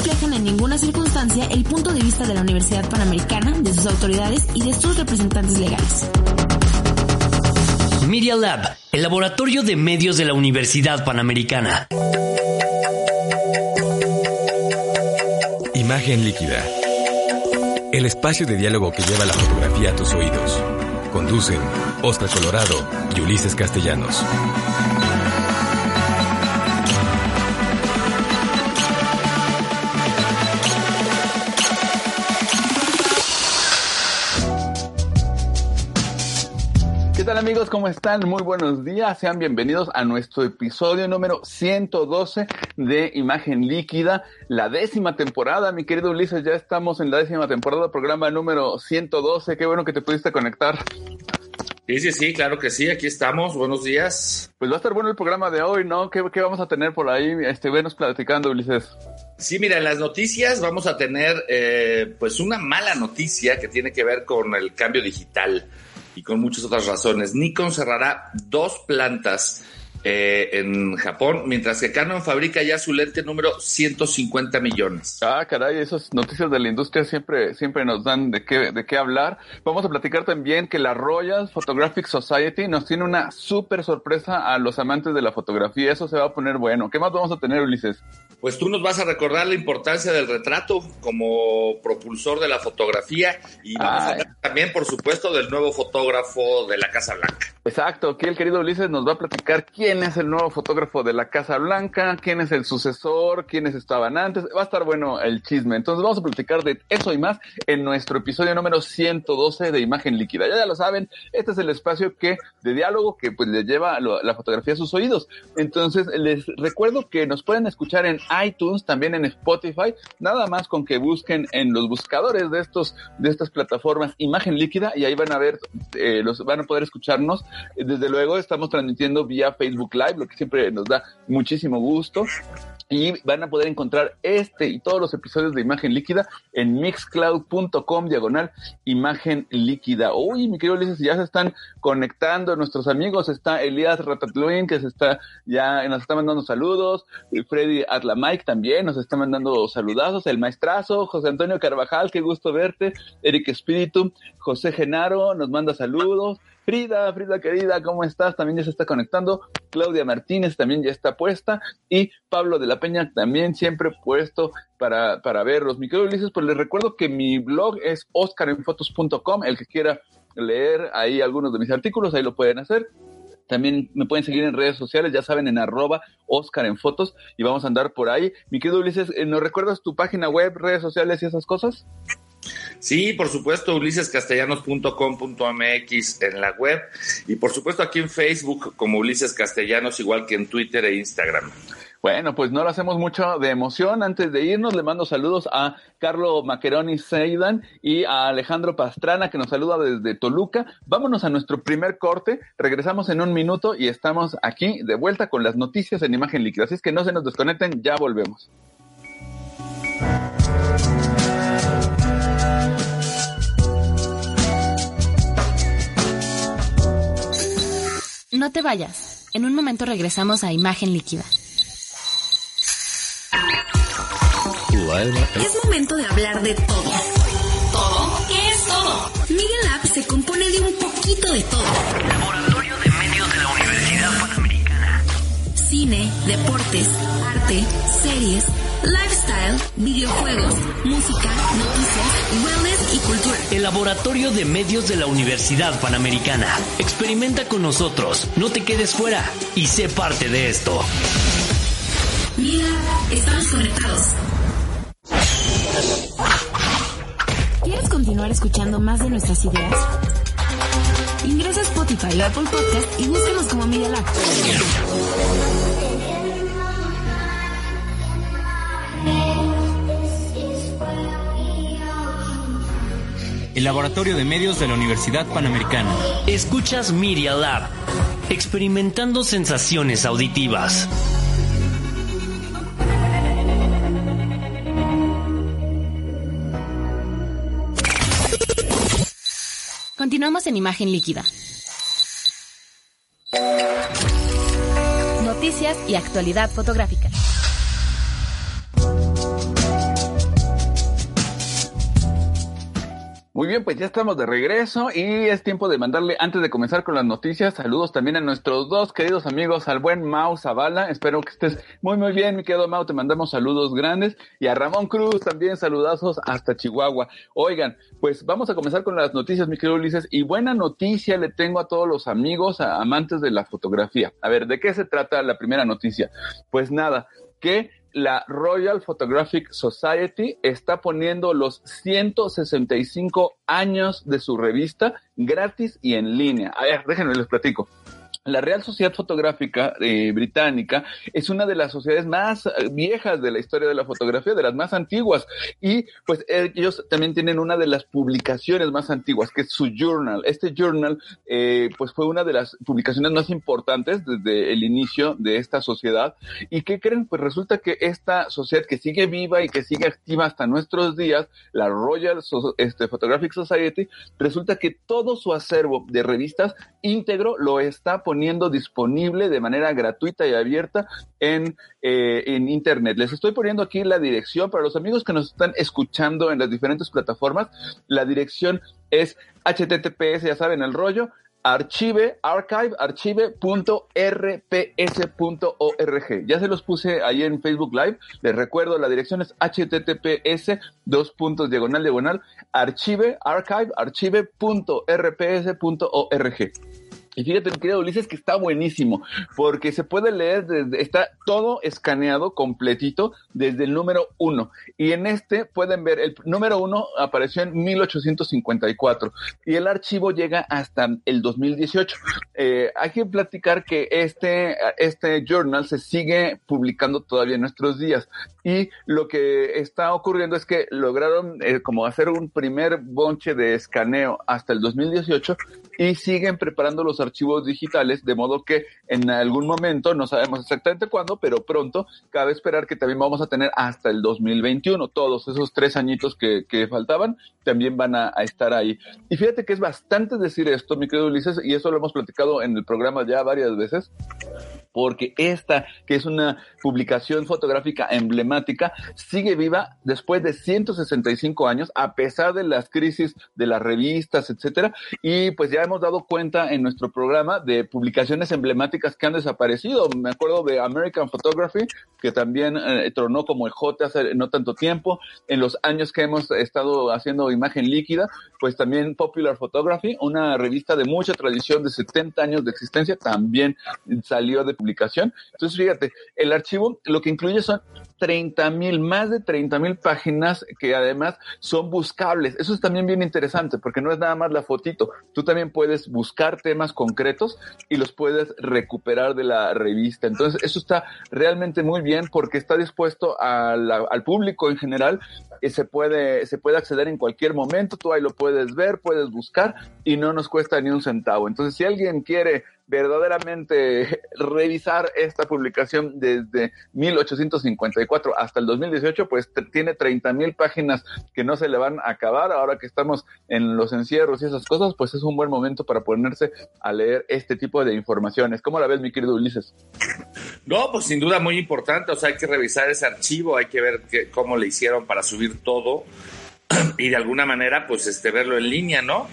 reflejan en ninguna circunstancia el punto de vista de la Universidad Panamericana, de sus autoridades y de sus representantes legales. Media Lab, el laboratorio de medios de la Universidad Panamericana. Imagen líquida. El espacio de diálogo que lleva la fotografía a tus oídos. Conducen Oscar Colorado y Ulises Castellanos. Amigos? ¿Cómo están? Muy buenos días. Sean bienvenidos a nuestro episodio número 112 de Imagen Líquida, la décima temporada. Mi querido Ulises, ya estamos en la décima temporada, programa número 112. Qué bueno que te pudiste conectar. Sí, sí, sí, claro que sí, aquí estamos, buenos días. Pues va a estar bueno el programa de hoy, ¿no? ¿Qué, qué vamos a tener por ahí? Este, venos platicando, Ulises. Sí, mira, en las noticias vamos a tener eh, pues una mala noticia que tiene que ver con el cambio digital y con muchas otras razones. Nikon cerrará dos plantas eh, en Japón, mientras que Canon fabrica ya su lente número 150 millones. Ah, caray, esas noticias de la industria siempre, siempre nos dan de qué, de qué hablar. Vamos a platicar también que la Royal Photographic Society nos tiene una súper sorpresa a los amantes de la fotografía. Eso se va a poner bueno. ¿Qué más vamos a tener, Ulises? Pues tú nos vas a recordar la importancia del retrato como propulsor de la fotografía y vamos a hablar también, por supuesto, del nuevo fotógrafo de la Casa Blanca. Exacto, aquí el querido Ulises nos va a platicar quién es el nuevo fotógrafo de la Casa Blanca, quién es el sucesor, quiénes estaban antes. Va a estar bueno el chisme. Entonces vamos a platicar de eso y más en nuestro episodio número 112 de Imagen Líquida. Ya, ya lo saben, este es el espacio que de diálogo que pues le lleva la fotografía a sus oídos. Entonces les recuerdo que nos pueden escuchar en iTunes, también en Spotify, nada más con que busquen en los buscadores de estos de estas plataformas Imagen Líquida y ahí van a ver eh, los van a poder escucharnos desde luego estamos transmitiendo vía Facebook Live, lo que siempre nos da muchísimo gusto. Y van a poder encontrar este y todos los episodios de Imagen Líquida en mixcloud.com diagonal Imagen Líquida. Uy, mi querido Ulises, ya se están conectando nuestros amigos. Está Elías Ratatouille, que se está ya nos está mandando saludos. Freddy Atlamike también nos está mandando saludazos. El maestrazo, José Antonio Carvajal, qué gusto verte. Eric Espíritu, José Genaro nos manda saludos. Frida, Frida querida, ¿cómo estás? También ya se está conectando. Claudia Martínez también ya está puesta. Y Pablo de la Peña también siempre puesto para, para verlos. Mi querido Ulises, pues les recuerdo que mi blog es oscarenfotos.com. El que quiera leer ahí algunos de mis artículos, ahí lo pueden hacer. También me pueden seguir en redes sociales, ya saben, en arroba Oscar en fotos y vamos a andar por ahí. Mi querido Ulises, ¿nos recuerdas tu página web, redes sociales y esas cosas? Sí, por supuesto, ulisescastellanos.com.mx en la web y por supuesto aquí en Facebook como Ulises Castellanos, igual que en Twitter e Instagram. Bueno, pues no lo hacemos mucho de emoción. Antes de irnos, le mando saludos a Carlo Maqueroni Seidan y a Alejandro Pastrana, que nos saluda desde Toluca. Vámonos a nuestro primer corte. Regresamos en un minuto y estamos aquí de vuelta con las noticias en imagen líquida. Así es que no se nos desconecten, ya volvemos. No te vayas. En un momento regresamos a Imagen Líquida. Es momento de hablar de todo. ¿Todo? ¿Qué es todo? Miguel App se compone de un poquito de todo. Laboratorio de medios de la Universidad Panamericana. Cine, deportes, arte, series, lifestyle, videojuegos, música, noticias, wellness y cultura. El laboratorio de medios de la Universidad Panamericana. Experimenta con nosotros, no te quedes fuera y sé parte de esto. Mira, estamos conectados. ¿Quieres continuar escuchando más de nuestras ideas? Ingresa a Spotify o Apple Podcast y búscanos como Media Lab. El laboratorio de medios de la Universidad Panamericana. Escuchas Media Lab, experimentando sensaciones auditivas. Continuamos en imagen líquida. Noticias y actualidad fotográfica. Muy bien, pues ya estamos de regreso y es tiempo de mandarle, antes de comenzar con las noticias, saludos también a nuestros dos queridos amigos, al buen Mau Zavala. Espero que estés muy, muy bien, mi querido Mau. Te mandamos saludos grandes. Y a Ramón Cruz también saludazos hasta Chihuahua. Oigan, pues vamos a comenzar con las noticias, mi querido Ulises. Y buena noticia le tengo a todos los amigos, a amantes de la fotografía. A ver, ¿de qué se trata la primera noticia? Pues nada, que la Royal Photographic Society está poniendo los 165 años de su revista gratis y en línea. A ver, déjenme les platico. La Real Sociedad Fotográfica eh, Británica es una de las sociedades más eh, viejas de la historia de la fotografía, de las más antiguas. Y pues ellos también tienen una de las publicaciones más antiguas, que es su journal. Este journal eh, pues fue una de las publicaciones más importantes desde el inicio de esta sociedad. ¿Y qué creen? Pues resulta que esta sociedad que sigue viva y que sigue activa hasta nuestros días, la Royal este, Photographic Society, resulta que todo su acervo de revistas íntegro lo está poniendo disponible de manera gratuita y abierta en, eh, en Internet. Les estoy poniendo aquí la dirección para los amigos que nos están escuchando en las diferentes plataformas. La dirección es https, ya saben el rollo, archive, archive, archive.rps.org. Ya se los puse ahí en Facebook Live. Les recuerdo, la dirección es https, dos puntos, diagonal, diagonal, archive, archive, archive.rps.org. Y fíjate, querido Ulises, que está buenísimo, porque se puede leer, desde, está todo escaneado completito desde el número uno. Y en este pueden ver, el número uno apareció en 1854 y el archivo llega hasta el 2018. Eh, hay que platicar que este, este journal se sigue publicando todavía en nuestros días. Y lo que está ocurriendo es que lograron eh, como hacer un primer bonche de escaneo hasta el 2018 y siguen preparando los archivos digitales, de modo que en algún momento, no sabemos exactamente cuándo, pero pronto, cabe esperar que también vamos a tener hasta el 2021. Todos esos tres añitos que, que faltaban también van a, a, estar ahí. Y fíjate que es bastante decir esto, mi querido Ulises, y eso lo hemos platicado en el programa ya varias veces porque esta, que es una publicación fotográfica emblemática, sigue viva después de 165 años, a pesar de las crisis de las revistas, etcétera. Y pues ya hemos dado cuenta en nuestro programa de publicaciones emblemáticas que han desaparecido. Me acuerdo de American Photography, que también eh, tronó como el J hace no tanto tiempo. En los años que hemos estado haciendo imagen líquida, pues también Popular Photography, una revista de mucha tradición de 70 años de existencia, también salió de publicación. Entonces, fíjate, el archivo lo que incluye son 30 mil, más de 30 mil páginas que además son buscables. Eso es también bien interesante porque no es nada más la fotito. Tú también puedes buscar temas concretos y los puedes recuperar de la revista. Entonces, eso está realmente muy bien porque está dispuesto al público en general y se puede, se puede acceder en cualquier momento. Tú ahí lo puedes ver, puedes buscar y no nos cuesta ni un centavo. Entonces, si alguien quiere verdaderamente revisar esta publicación desde 1854 hasta el 2018, pues tiene 30 mil páginas que no se le van a acabar. Ahora que estamos en los encierros y esas cosas, pues es un buen momento para ponerse a leer este tipo de informaciones. ¿Cómo la ves, mi querido Ulises? No, pues sin duda muy importante. O sea, hay que revisar ese archivo, hay que ver cómo le hicieron para subir todo y de alguna manera, pues, este, verlo en línea, ¿no?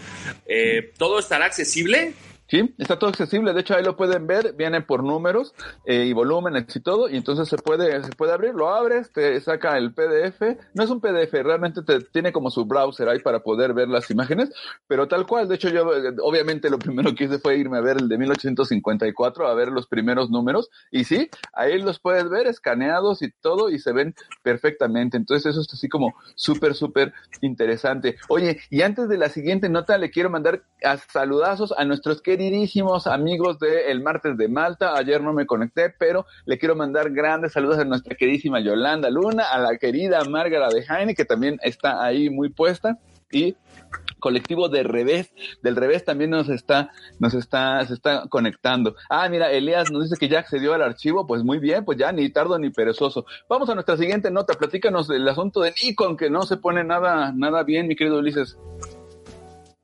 Eh, ¿Todo estará accesible? Sí, está todo accesible. De hecho, ahí lo pueden ver. Viene por números eh, y volúmenes y todo. Y entonces se puede, se puede abrir. Lo abres, te saca el PDF. No es un PDF, realmente te tiene como su browser ahí para poder ver las imágenes. Pero tal cual. De hecho, yo eh, obviamente lo primero que hice fue irme a ver el de 1854, a ver los primeros números. Y sí, ahí los puedes ver escaneados y todo y se ven perfectamente. Entonces eso es así como súper, súper interesante. Oye, y antes de la siguiente nota, le quiero mandar a saludazos a nuestros que queridísimos amigos de El Martes de Malta. Ayer no me conecté, pero le quiero mandar grandes saludos a nuestra queridísima Yolanda Luna, a la querida Márgara de Jaime, que también está ahí muy puesta. Y colectivo de revés, del revés también nos está, nos está, se está conectando. Ah, mira, Elías nos dice que ya accedió al archivo, pues muy bien, pues ya ni tardo ni perezoso. Vamos a nuestra siguiente nota, platícanos del asunto de Nikon, que no se pone nada, nada bien, mi querido Ulises.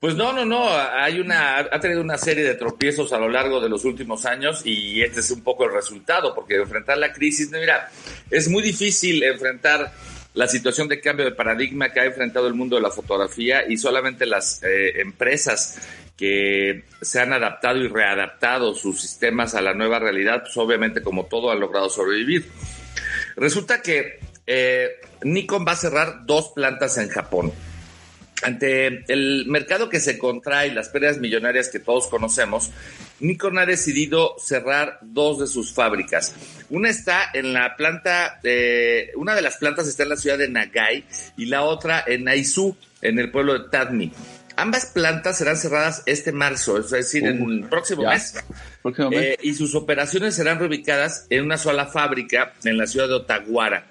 Pues no, no, no, hay una, ha tenido una serie de tropiezos a lo largo de los últimos años y este es un poco el resultado, porque enfrentar la crisis, mira, es muy difícil enfrentar la situación de cambio de paradigma que ha enfrentado el mundo de la fotografía y solamente las eh, empresas que se han adaptado y readaptado sus sistemas a la nueva realidad, pues obviamente como todo han logrado sobrevivir. Resulta que eh, Nikon va a cerrar dos plantas en Japón ante el mercado que se contrae y las pérdidas millonarias que todos conocemos, Nikon ha decidido cerrar dos de sus fábricas. Una está en la planta, eh, una de las plantas está en la ciudad de Nagai y la otra en Aizu, en el pueblo de Tadmi. Ambas plantas serán cerradas este marzo, es decir, en el próximo mes. Eh, y sus operaciones serán reubicadas en una sola fábrica en la ciudad de Otaguara.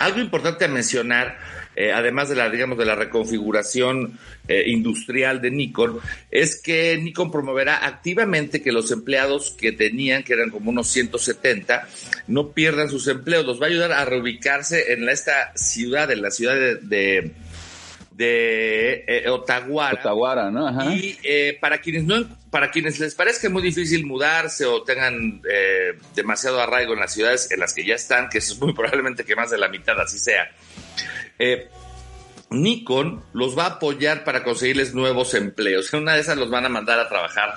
Algo importante a mencionar eh, además de la, digamos, de la reconfiguración eh, industrial de Nikon, es que Nikon promoverá activamente que los empleados que tenían, que eran como unos 170, no pierdan sus empleos. Los va a ayudar a reubicarse en esta ciudad, en la ciudad de, de eh, Otaguara. ¿no? Y para quienes no, para quienes les parezca muy difícil mudarse o tengan demasiado arraigo en las ciudades en las que ya están, que es muy probablemente que más de la mitad así sea, eh, Nikon los va a apoyar para conseguirles nuevos empleos. En una de esas los van a mandar a trabajar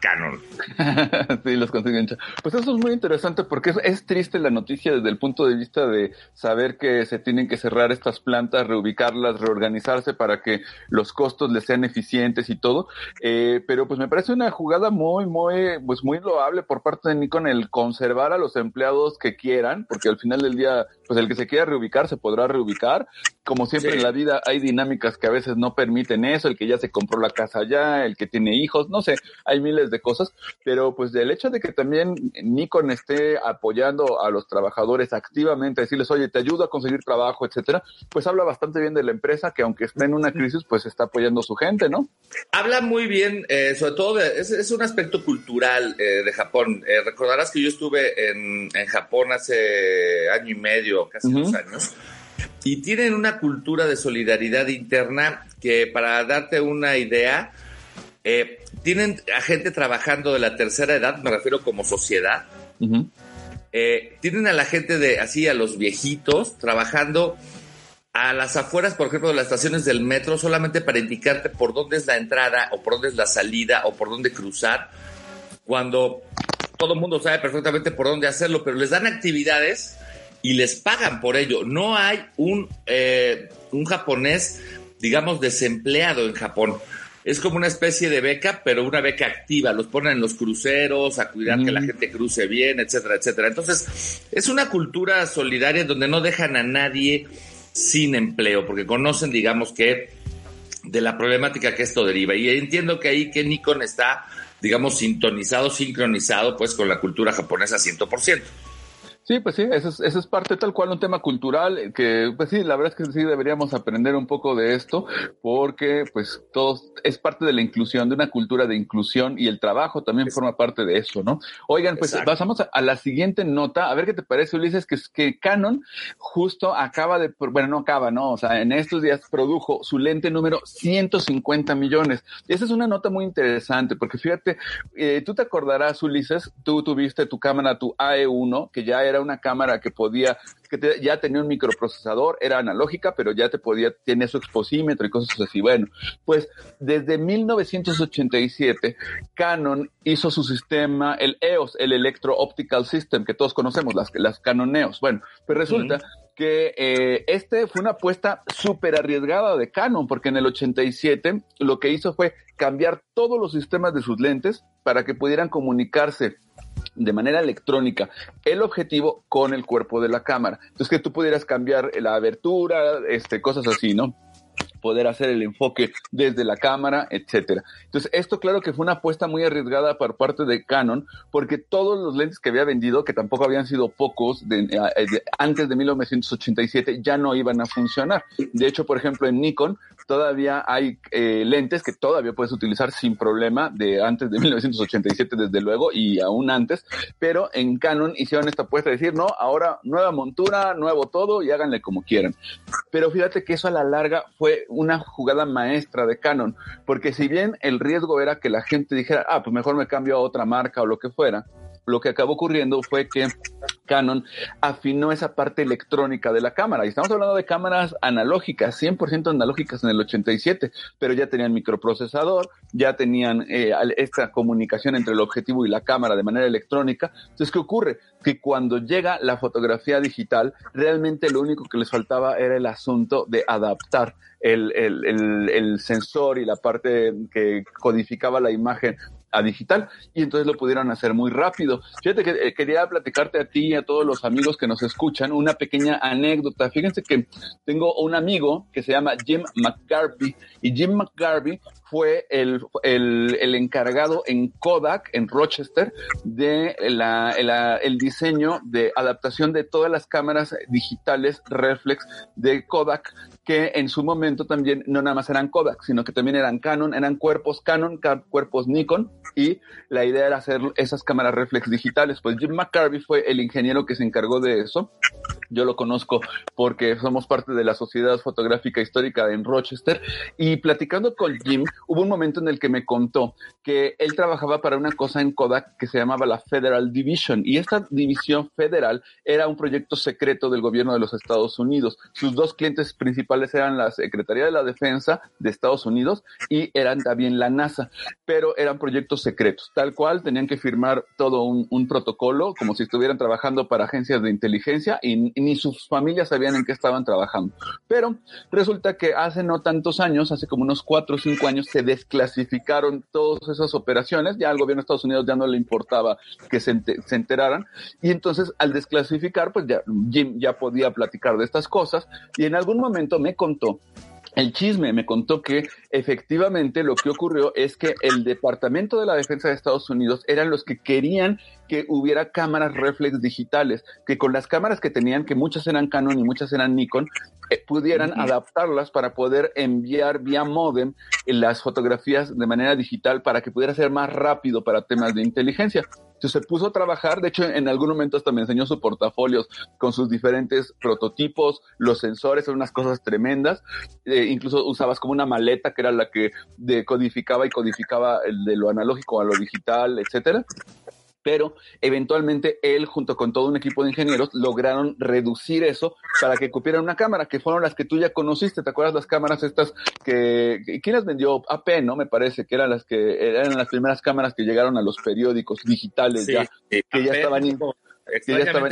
Canon. sí, los consiguen. Pues eso es muy interesante porque es, triste la noticia desde el punto de vista de saber que se tienen que cerrar estas plantas, reubicarlas, reorganizarse para que los costos les sean eficientes y todo. Eh, pero pues me parece una jugada muy, muy, pues muy loable por parte de Nikon el conservar a los empleados que quieran, porque al final del día, pues el que se quiera reubicar se podrá reubicar. Como siempre en la vida hay dinámicas que a veces no permiten eso, el que ya se compró la casa allá, el que tiene hijos, no sé, hay miles de cosas, pero pues del hecho de que también Nikon esté apoyando a los trabajadores activamente, decirles, oye, te ayudo a conseguir trabajo, etcétera, pues habla bastante bien de la empresa que aunque esté en una crisis, pues está apoyando a su gente, ¿no? Habla muy bien, eh, sobre todo, es, un aspecto cultural eh, de Japón. Eh, recordarás que yo estuve en, en, Japón hace año y medio, casi dos años. Y tienen una cultura de solidaridad interna que, para darte una idea, eh, tienen a gente trabajando de la tercera edad, me refiero como sociedad. Eh, tienen a la gente de así, a los viejitos, trabajando a las afueras, por ejemplo, de las estaciones del metro, solamente para indicarte por dónde es la entrada, o por dónde es la salida, o por dónde cruzar, cuando todo el mundo sabe perfectamente por dónde hacerlo, pero les dan actividades y les pagan por ello. No hay un, eh, un japonés, digamos, desempleado en Japón es como una especie de beca, pero una beca activa. Los ponen en los cruceros, a cuidar que la gente cruce bien, etcétera, etcétera. Entonces, es una cultura solidaria donde no dejan a nadie sin empleo, porque conocen, digamos que, de la problemática que esto deriva. Y entiendo que ahí que Nikon está, digamos, sintonizado, sincronizado, pues, con la cultura japonesa 100%. Sí, pues sí, eso es, eso es parte tal cual un tema cultural eh, que, pues sí, la verdad es que sí deberíamos aprender un poco de esto porque, pues, todos es parte de la inclusión, de una cultura de inclusión y el trabajo también forma parte de eso, ¿no? Oigan, pues pasamos a, la siguiente nota, a ver qué te parece, Ulises, que, que Canon justo acaba de, bueno, no acaba, ¿no? O sea, en estos días produjo su lente número 150 millones. Esa es una nota muy interesante porque fíjate, eh, tú te acordarás, Ulises, tú tuviste tu cámara, tu AE1, que ya era una cámara que podía, que ya tenía un microprocesador, era analógica, pero ya te podía, tiene su exposímetro y cosas así. Bueno, pues desde 1987, Canon hizo su sistema, el EOS, el Electro Optical System, que todos conocemos, las, las Canon EOS. Bueno, pues resulta que eh, este fue una apuesta súper arriesgada de Canon, porque en el 87 lo que hizo fue cambiar todos los sistemas de sus lentes para que pudieran comunicarse de manera electrónica el objetivo con el cuerpo de la cámara. Entonces que tú pudieras cambiar la abertura, este, cosas así, ¿no? poder hacer el enfoque desde la cámara, etcétera. Entonces, esto claro que fue una apuesta muy arriesgada por parte de Canon, porque todos los lentes que había vendido, que tampoco habían sido pocos de, eh, antes de 1987, ya no iban a funcionar. De hecho, por ejemplo, en Nikon todavía hay eh, lentes que todavía puedes utilizar sin problema de antes de 1987 desde luego y aún antes, pero en Canon hicieron esta apuesta de decir, no, ahora nueva montura, nuevo todo y háganle como quieran. Pero fíjate que eso a la larga fue una jugada maestra de Canon, porque si bien el riesgo era que la gente dijera, ah, pues mejor me cambio a otra marca o lo que fuera, lo que acabó ocurriendo fue que Canon afinó esa parte electrónica de la cámara. Y estamos hablando de cámaras analógicas, 100% analógicas en el 87, pero ya tenían microprocesador, ya tenían eh, esta comunicación entre el objetivo y la cámara de manera electrónica. Entonces, ¿qué ocurre? Que cuando llega la fotografía digital, realmente lo único que les faltaba era el asunto de adaptar el, sensor y la parte que codificaba la imagen a digital y entonces lo pudieron hacer muy rápido. Fíjate que eh, quería platicarte a ti y a todos los amigos que nos escuchan una pequeña anécdota. Fíjense que tengo un amigo que se llama Jim McGarvey y Jim McGarvey fue el, el, encargado en Kodak, en Rochester, de la, la, el diseño de adaptación de todas las cámaras digitales reflex de Kodak, que en su momento también no nada más eran Kodak, sino que también eran Canon, eran cuerpos Canon, cuerpos Nikon, y la idea era hacer esas cámaras reflex digitales. Pues Jim McCarvey fue el ingeniero que se encargó de eso. Yo lo conozco porque somos parte de la Sociedad Fotográfica Histórica en Rochester y platicando con Jim, hubo un momento en el que me contó que él trabajaba para una cosa en Kodak que se llamaba la Federal Division y esta división federal era un proyecto secreto del gobierno de los Estados Unidos. Sus dos clientes principales eran la Secretaría de la Defensa de Estados Unidos y eran también la NASA, pero eran proyectos secretos, tal cual tenían que firmar todo un, un protocolo como si estuvieran trabajando para agencias de inteligencia y, ni sus familias sabían en qué estaban trabajando. Pero resulta que hace no tantos años, hace como unos cuatro o cinco años, se desclasificaron todas esas operaciones, ya al gobierno de Estados Unidos ya no le importaba que se, se enteraran, y entonces al desclasificar, pues ya Jim ya podía platicar de estas cosas, y en algún momento me contó el chisme me contó que efectivamente lo que ocurrió es que el Departamento de la Defensa de Estados Unidos eran los que querían que hubiera cámaras reflex digitales, que con las cámaras que tenían, que muchas eran Canon y muchas eran Nikon, eh, pudieran adaptarlas para poder enviar vía modem las fotografías de manera digital para que pudiera ser más rápido para temas de inteligencia. Entonces se puso a trabajar, de hecho en algún momento hasta me enseñó su portafolio con sus diferentes prototipos, los sensores, son unas cosas tremendas, eh, incluso usabas como una maleta que era la que decodificaba y codificaba de lo analógico a lo digital, etcétera pero eventualmente él junto con todo un equipo de ingenieros lograron reducir eso para que cupieran una cámara, que fueron las que tú ya conociste, ¿te acuerdas las cámaras estas que, quién las vendió? AP, ¿no? Me parece que eran las que eran las primeras cámaras que llegaron a los periódicos digitales sí, ya, sí, que ya estaban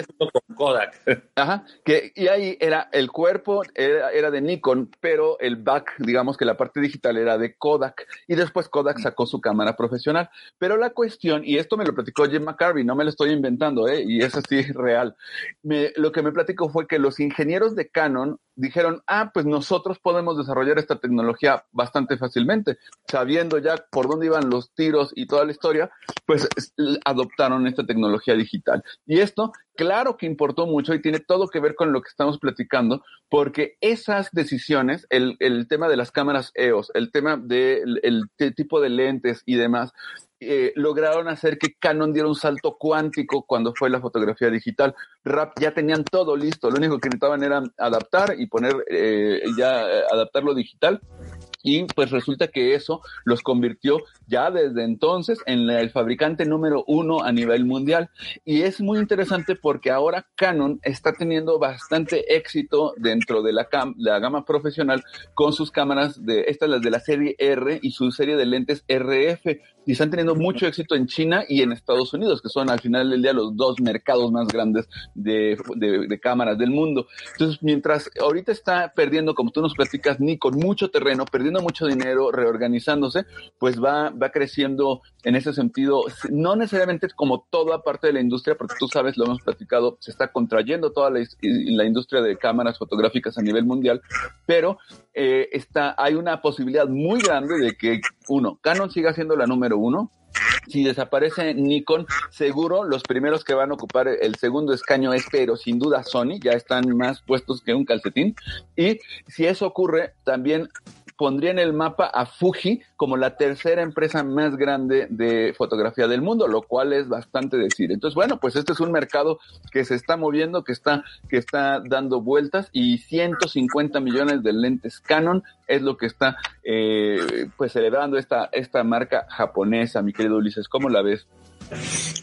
junto con Kodak. Ajá, que, y ahí era el cuerpo, era, era, de Nikon, pero el back, digamos que la parte digital era de Kodak, y después Kodak sacó su cámara profesional. Pero la cuestión, y esto me lo platicó Jim McCarvey, no me lo estoy inventando, ¿eh? y es así real, me, lo que me platicó fue que los ingenieros de Canon dijeron, ah, pues nosotros podemos desarrollar esta tecnología bastante fácilmente, sabiendo ya por dónde iban los tiros y toda la historia, pues adoptaron esta tecnología digital. Y esto, claro que importó mucho y tiene todo que ver con lo que estamos platicando, porque esas decisiones, el, el tema de las cámaras EOS, el tema del de el tipo de lentes y demás, eh, lograron hacer que Canon diera un salto cuántico cuando fue la fotografía digital. Rap ya tenían todo listo, lo único que necesitaban era adaptar y poner eh, ya eh, adaptarlo digital. Y pues resulta que eso los convirtió ya desde entonces en el fabricante número uno a nivel mundial. Y es muy interesante porque ahora Canon está teniendo bastante éxito dentro de la, cam la gama profesional con sus cámaras de estas las de la serie R y su serie de lentes RF. Y están teniendo mucho éxito en China y en Estados Unidos, que son al final del día los dos mercados más grandes de, cámaras del mundo. Entonces, mientras ahorita está perdiendo, como tú nos platicas, Nikon, mucho terreno, perdiendo mucho dinero, reorganizándose, pues va, va creciendo en ese sentido, no necesariamente como toda parte de la industria, porque tú sabes, lo hemos platicado, se está contrayendo toda la, la industria de cámaras fotográficas a nivel mundial, pero eh, está, hay una posibilidad muy grande de que, uno, Canon siga siendo la número uno, si desaparece Nikon, seguro los primeros que van a ocupar el segundo escaño es, pero sin duda Sony, ya están más puestos que un calcetín. Y si eso ocurre, también pondría en el mapa a Fuji como la tercera empresa más grande de fotografía del mundo, lo cual es bastante decir. Entonces, bueno, pues este es un mercado que se está moviendo, que está, que está dando vueltas y 150 millones de lentes Canon es lo que está eh, pues celebrando esta, esta marca japonesa, mi querido Ulises. ¿Cómo la ves?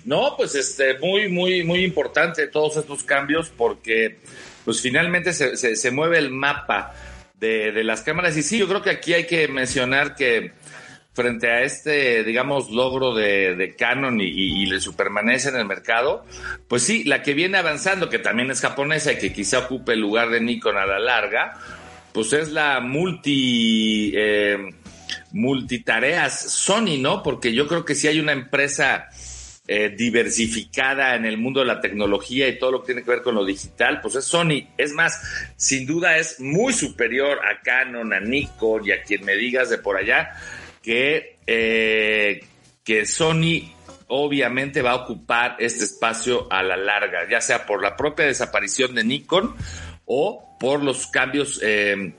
No, pues este, muy, muy, muy importante todos estos cambios porque pues finalmente se, se, mueve el mapa de, de, las cámaras. Y sí, yo creo que aquí hay que mencionar que frente a este, digamos, logro de, de Canon y, y, y, en el mercado, pues sí, la que viene avanzando, que también es japonesa y que quizá ocupe el lugar de Nikon a la larga, pues es la multi... Eh, multitareas Sony, ¿no? Porque yo creo que si hay una empresa eh, diversificada en el mundo de la tecnología y todo lo que tiene que ver con lo digital, pues es Sony. Es más, sin duda es muy superior a Canon, a Nikon y a quien me digas de por allá que, eh, que Sony obviamente va a ocupar este espacio a la larga, ya sea por la propia desaparición de Nikon o por los cambios eh,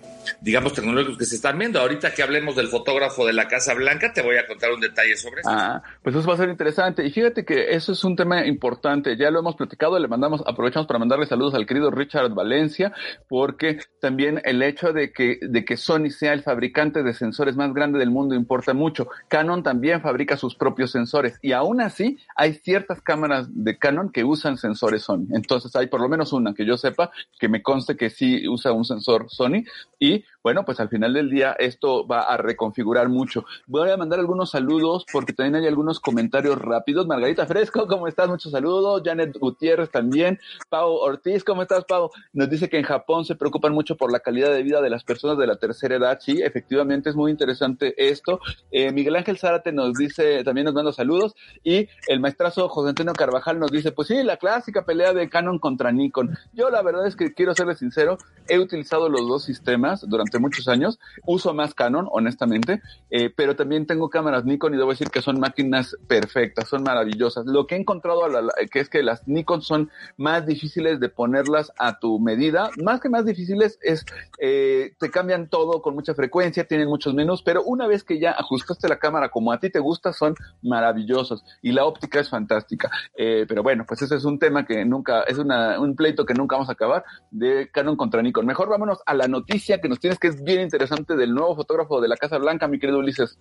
digamos, tecnológicos que se están viendo. Ahorita que hablemos del fotógrafo de la Casa Blanca, te voy a contar un detalle sobre eso. Ah, pues eso va a ser interesante. Y fíjate que eso es un tema importante. Ya lo hemos platicado, le mandamos, aprovechamos para mandarle saludos al querido Richard Valencia, porque también el hecho de que, de que Sony sea el fabricante de sensores más grande del mundo importa mucho. Canon también fabrica sus propios sensores y aún así hay ciertas cámaras de Canon que usan sensores Sony. Entonces hay por lo menos una que yo sepa que me conste que sí usa un sensor Sony y bueno, pues al final del día esto va a reconfigurar mucho. Voy a mandar algunos saludos porque también hay algunos comentarios rápidos. Margarita Fresco, ¿cómo estás? Muchos saludos. Janet Gutiérrez también. Pau Ortiz, ¿cómo estás, Pau? Nos dice que en Japón se preocupan mucho por la calidad de vida de las personas de la tercera edad. Sí, efectivamente es muy interesante esto. Eh, Miguel Ángel Zárate nos dice, también nos manda saludos. Y el maestrazo José Antonio Carvajal nos dice, pues sí, la clásica pelea de Canon contra Nikon. Yo la verdad es que quiero serle sincero, he utilizado los dos sistemas durante muchos años. Uso más Canon, honestamente, eh, pero también tengo cámaras Nikon y debo decir que son máquinas perfectas, son maravillosas. Lo que he encontrado que es que las Nikon son más difíciles de ponerlas a tu medida. Más que más difíciles es, eh, te cambian todo con mucha frecuencia, tienen muchos menús, pero una vez que ya ajustaste la cámara como a ti te gusta, son maravillosos y la óptica es fantástica. Eh, pero bueno, pues ese es un tema que nunca, es una, un pleito que nunca vamos a acabar de Canon contra Nikon. Mejor vámonos a la noticia que nos tienes que es bien interesante del nuevo fotógrafo de la Casa Blanca, mi querido Ulises.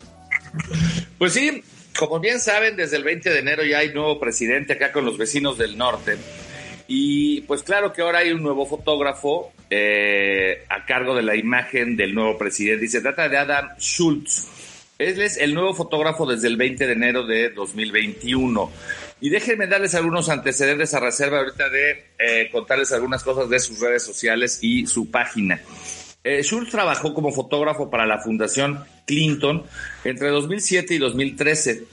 Pues sí, como bien saben, desde el 20 de enero ya hay nuevo presidente acá con los vecinos del norte. Y pues claro que ahora hay un nuevo fotógrafo eh, a cargo de la imagen del nuevo presidente y se trata de Adam Schultz. Él es el nuevo fotógrafo desde el 20 de enero de 2021. Y déjenme darles algunos antecedentes a reserva ahorita de eh, contarles algunas cosas de sus redes sociales y su página. Eh, Schultz trabajó como fotógrafo para la Fundación Clinton entre 2007 y 2013.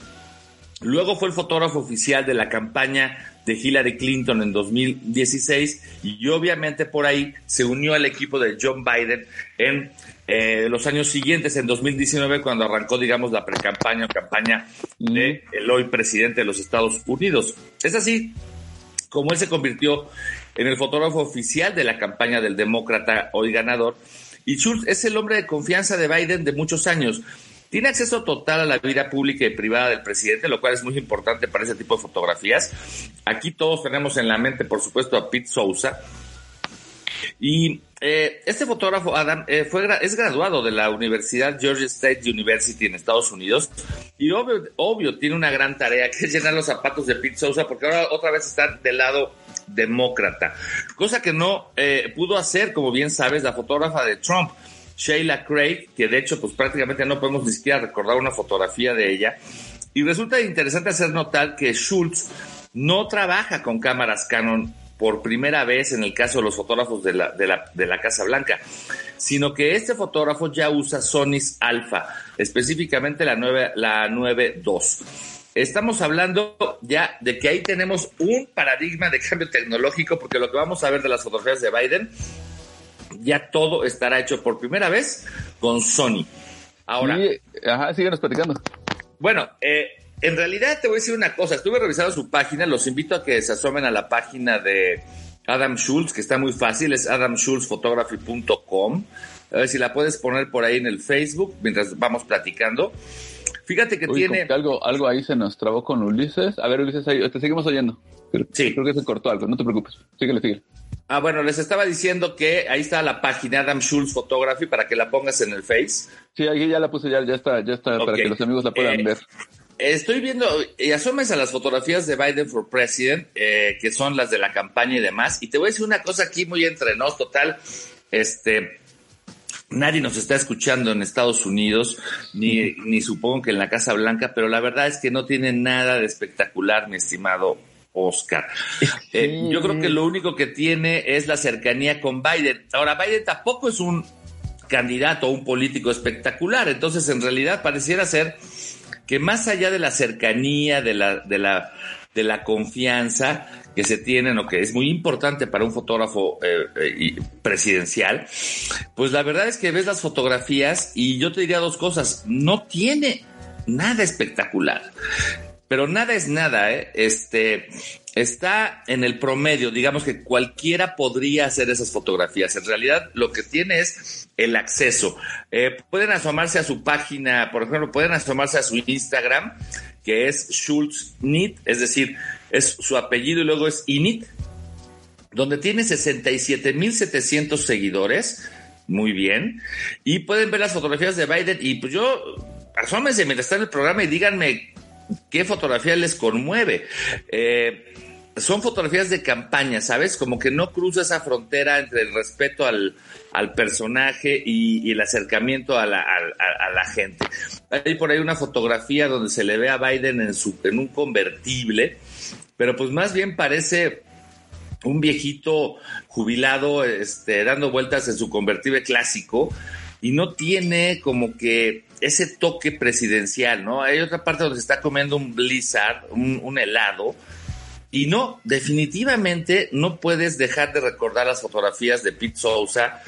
Luego fue el fotógrafo oficial de la campaña de Hillary Clinton en 2016 y obviamente por ahí se unió al equipo de John Biden en eh, los años siguientes, en 2019, cuando arrancó, digamos, la pre-campaña o campaña de el hoy presidente de los Estados Unidos. Es así como él se convirtió en el fotógrafo oficial de la campaña del demócrata hoy ganador. Y Schultz es el hombre de confianza de Biden de muchos años. Tiene acceso total a la vida pública y privada del presidente, lo cual es muy importante para ese tipo de fotografías. Aquí todos tenemos en la mente, por supuesto, a Pete Sousa. Y eh, este fotógrafo, Adam, eh, fue, es graduado de la Universidad Georgia State University en Estados Unidos. Y obvio, tiene una gran tarea, que es llenar los zapatos de Pete Sousa, porque ahora otra vez está del lado demócrata. Cosa que no eh, pudo hacer, como bien sabes, la fotógrafa de Trump, Sheila Craig, que de hecho, pues prácticamente no podemos ni siquiera recordar una fotografía de ella. Y resulta interesante hacer notar que Schultz no trabaja con cámaras Canon por primera vez en el caso de los fotógrafos de la, de la, de la Casa Blanca, sino que este fotógrafo ya usa Sony's Alpha, específicamente la 9, la 9.2. Estamos hablando ya de que ahí tenemos un paradigma de cambio tecnológico, porque lo que vamos a ver de las fotografías de Biden, ya todo estará hecho por primera vez con Sony. Ahora. Sí, ajá, síguenos platicando. Bueno, eh, en realidad te voy a decir una cosa. Estuve revisando su página, los invito a que se asomen a la página de, Adam Schultz, que está muy fácil, es adamschultzphotography.com. A ver si la puedes poner por ahí en el Facebook mientras vamos platicando. Fíjate que tiene. algo, algo ahí se nos trabó con Ulises. A ver, Ulises, ahí, te seguimos oyendo. sí. Creo que se cortó algo, no te preocupes. Síguele, síguele. Ah, bueno, les estaba diciendo que ahí está la página Adam Schultz Photography para que la pongas en el Face. Sí, ahí ya la puse, ya, ya está, ya está, para que los amigos la puedan eh, ver. Estoy viendo, y asomes a las fotografías de Biden for President, eh, que son las de la campaña y demás, y te voy a decir una cosa aquí muy entre nos, total, este, nadie nos está escuchando en Estados Unidos, ni, ni supongo que en la Casa Blanca, pero la verdad es que no tiene nada de espectacular, mi estimado Oscar. Eh, yo creo que lo único que tiene es la cercanía con Biden. Ahora, Biden tampoco es un candidato o un político espectacular, entonces en realidad pareciera ser que más allá de la cercanía, de la, de la, de la confianza que se tienen o que es muy importante para un fotógrafo eh, eh, presidencial, pues la verdad es que ves las fotografías y yo te diría dos cosas, no tiene nada espectacular pero nada es nada, ¿eh? Este, está en el promedio, digamos que cualquiera podría hacer esas fotografías. En realidad, lo que tiene es el acceso. Eh, pueden asomarse a su página, por ejemplo, pueden asomarse a su Instagram, que es SchultzNit, es decir, es su apellido y luego es Init, donde tiene 67.700 seguidores. Muy bien. Y pueden ver las fotografías de Biden. Y pues yo, asómense mientras está en el programa y díganme ¿Qué fotografía les conmueve? Eh, son fotografías de campaña, ¿sabes? Como que no cruza esa frontera entre el respeto al, personaje y, el acercamiento a la, gente. Hay por ahí una fotografía donde se le ve a Biden en, su, en un convertible, pero pues más bien parece un viejito jubilado este, dando vueltas en su convertible clásico y no tiene como que ese toque presidencial, ¿no? Hay otra parte donde se está comiendo un blizzard, un, helado, y no, definitivamente no puedes dejar de recordar las fotografías de Pete Sousa,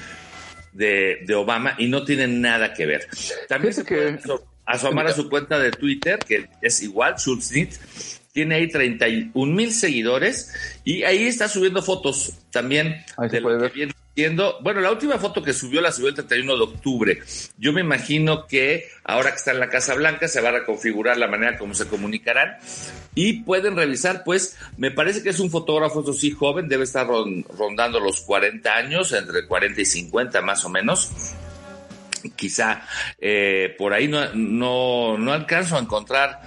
de, Obama, y no tienen nada que ver. También se puede asomar a su cuenta de Twitter, que es igual, Schultznit, tiene ahí 31 mil seguidores, y ahí está subiendo fotos también de lo que viene bueno, la última foto que subió la subió el 31 de octubre. Yo me imagino que ahora que está en la Casa Blanca se va a reconfigurar la manera como se comunicarán y pueden revisar, pues, me parece que es un fotógrafo, eso sí, joven, debe estar rondando los 40 años, entre 40 y 50 más o menos quizá eh, por ahí no, no, no alcanzo a encontrar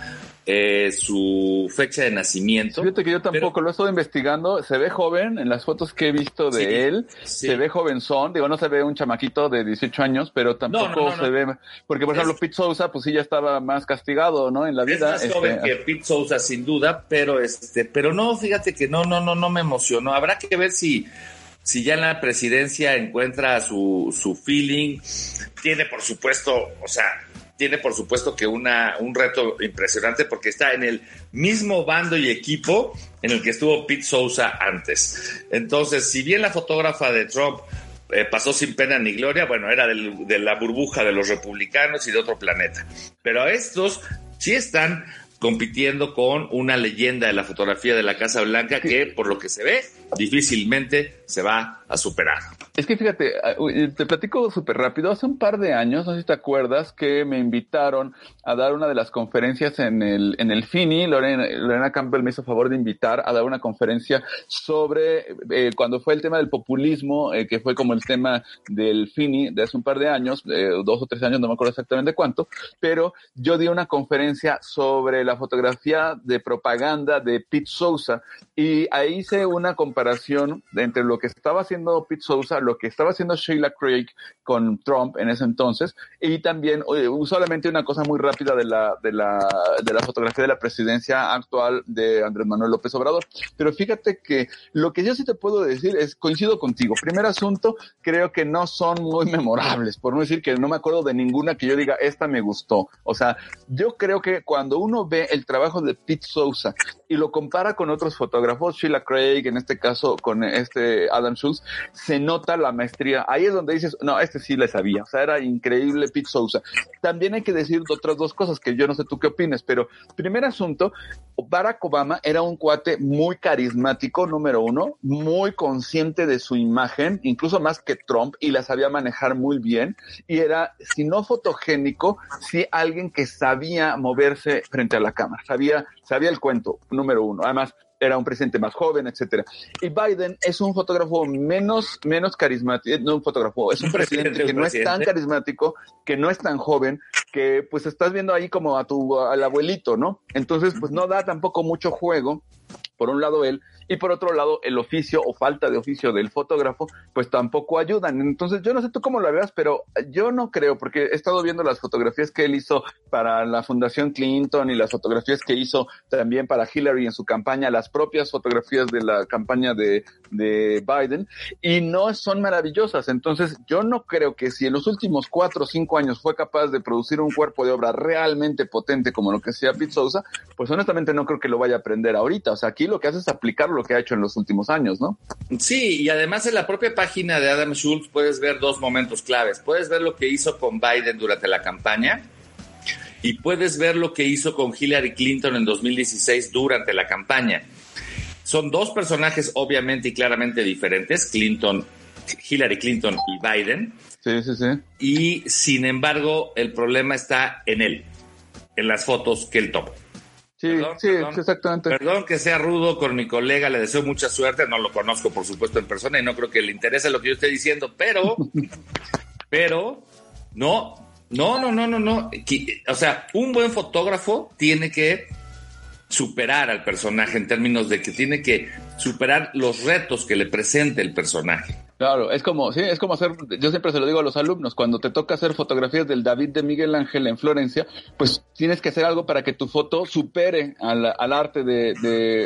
eh, su fecha de nacimiento. Fíjate que yo tampoco lo he estado investigando. Se ve joven en las fotos que he visto de él. Se ve jovenzón. Digo, no se ve un chamaquito de 18 años, pero tampoco se ve. Porque, por ejemplo, Pete Sousa, pues sí ya estaba más castigado, ¿no? En la vida. Es más joven este, que Pete Sousa, sin duda, pero este, pero no, fíjate que no, no, no, no me emocionó. Habrá que ver si si ya en la presidencia encuentra su, su feeling, tiene por supuesto, o sea, tiene por supuesto que una, un reto impresionante porque está en el mismo bando y equipo en el que estuvo Pete Sousa antes. Entonces, si bien la fotógrafa de Trump eh, pasó sin pena ni gloria, bueno, era de la burbuja de los republicanos y de otro planeta. Pero estos sí están compitiendo con una leyenda de la fotografía de la Casa Blanca que, por lo que se ve, difícilmente se va a superar. Es que fíjate, ah, te platico súper rápido. Hace un par de años, no sé si te acuerdas, que me invitaron a dar una de las conferencias en el, en el FINI. Lorena, Campbell me hizo favor de invitar a dar una conferencia sobre eh, cuando fue el tema del populismo, eh, que fue como el tema del FINI de hace un par de años, eh, dos o tres años, no me acuerdo exactamente cuánto, pero yo di una conferencia sobre la fotografía de propaganda de Pete Sousa y ahí hice una comparación entre lo que estaba haciendo Pete Sousa, lo que estaba haciendo Sheila Craig con Trump en ese entonces, y también solamente una cosa muy rápida de la, de la, de la fotografía de la presidencia actual de Andrés Manuel López Obrador. Pero fíjate que lo que yo sí te puedo decir es, coincido contigo. Primer asunto, creo que no son muy memorables, por no decir que no me acuerdo de ninguna que yo diga, esta me gustó. O sea, yo creo que cuando uno ve el trabajo de Pete Sousa y lo compara con otros fotógrafos, Sheila Craig, en este caso con este Adam Schultz, se nota la maestría. Ahí es donde dices, no, este sí le sabía. O sea, era increíble Pete Sousa. También hay que decir otras dos cosas que yo no sé tú qué opinas, pero primer asunto, Barack Obama era un cuate muy carismático, número uno, muy consciente de su imagen, incluso más que Trump, y la sabía manejar muy bien. Y era, si no fotogénico, sí alguien que sabía moverse frente a la cámara, sabía, sabía el cuento, número uno. Además, era un presidente más joven, etcétera. Y Biden es un fotógrafo menos, menos carismático, no un fotógrafo, es un presidente que no es tan carismático, que no es tan joven, que pues estás viendo ahí como a tu, al abuelito, ¿no? Entonces, pues no da tampoco mucho juego, por un lado él, y por otro lado el oficio o falta de oficio del fotógrafo, pues tampoco ayudan. Entonces yo no sé tú cómo lo veas, pero yo no creo, porque he estado viendo las fotografías que él hizo para la Fundación Clinton y las fotografías que hizo también para Hillary en su campaña, las propias fotografías de la campaña de, de Biden, y no son maravillosas. Entonces yo no creo que si en los últimos cuatro o cinco años fue capaz de producir un cuerpo de obra realmente potente como lo que sea Pete Sousa, pues honestamente no creo que lo vaya a aprender ahorita. O sea, aquí lo que hace es aplicarlo lo que ha hecho en los últimos años, ¿no? Sí, y además en la propia página de Adam Schultz puedes ver dos momentos claves. Puedes ver lo que hizo con Biden durante la campaña y puedes ver lo que hizo con Hillary Clinton en 2016 durante la campaña. Son dos personajes obviamente y claramente diferentes, Clinton, Hillary Clinton y Biden. Sí, sí, sí. Y sin embargo, el problema está en él, en las fotos que él toma. Sí, sí, exactamente. Perdón que sea rudo con mi colega, le deseo mucha suerte, no lo conozco por supuesto en persona y no creo que le interese lo que yo esté diciendo, pero, pero, no, no, no, no, no, no. O sea, un buen fotógrafo tiene que superar al personaje en términos de que tiene que superar los retos que le presente el personaje. Claro, es como, sí, es como hacer, yo siempre se lo digo a los alumnos, cuando te toca hacer fotografías del David de Miguel Ángel en Florencia, pues tienes que hacer algo para que tu foto supere al, al arte de,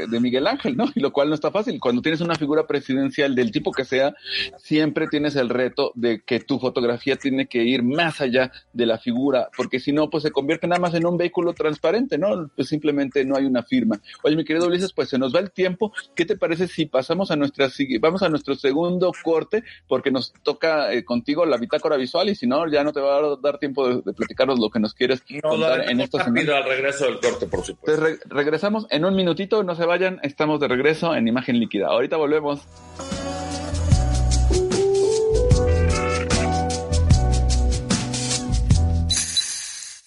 de, Miguel Ángel, ¿no? Y lo cual no está fácil. Cuando tienes una figura presidencial del tipo que sea, siempre tienes el reto de que tu fotografía tiene que ir más allá de la figura, porque si no, pues se convierte nada más en un vehículo transparente, ¿no? Pues simplemente no hay una firma. Oye, mi querido Ulises, pues se nos va el tiempo. ¿Qué te parece si pasamos a nuestra, vamos a nuestro segundo corte? Porque nos toca eh, contigo la bitácora visual y si no, ya no te va a dar tiempo de, de platicarnos lo que nos quieres no, contar en esta semana. al regreso del corte, por supuesto. Entonces, re regresamos en un minutito, no se vayan, estamos de regreso en Imagen Líquida. Ahorita volvemos.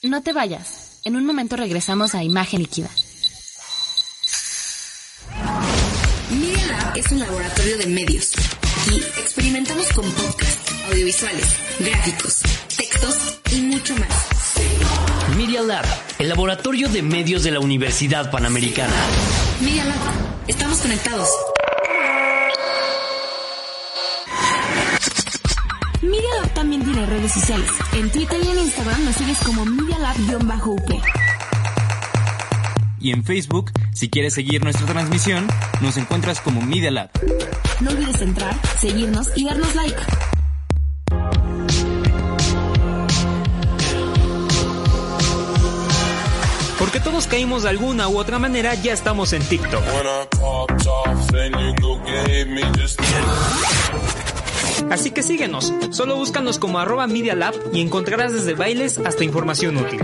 No te vayas. En un momento regresamos a Imagen Líquida. Media Lab es un laboratorio de medios. Aquí experimentamos con podcasts, audiovisuales, gráficos, textos y mucho más. Media Lab, el laboratorio de medios de la Universidad Panamericana. Media Lab, estamos conectados. Media Lab también tiene redes sociales. En Twitter y en Instagram nos sigues como Media Lab-UP. Y en Facebook, si quieres seguir nuestra transmisión, nos encuentras como Media Lab. No olvides entrar, seguirnos y darnos like. Porque todos caímos de alguna u otra manera, ya estamos en TikTok. Así que síguenos, solo búscanos como arroba Media Lab y encontrarás desde bailes hasta información útil.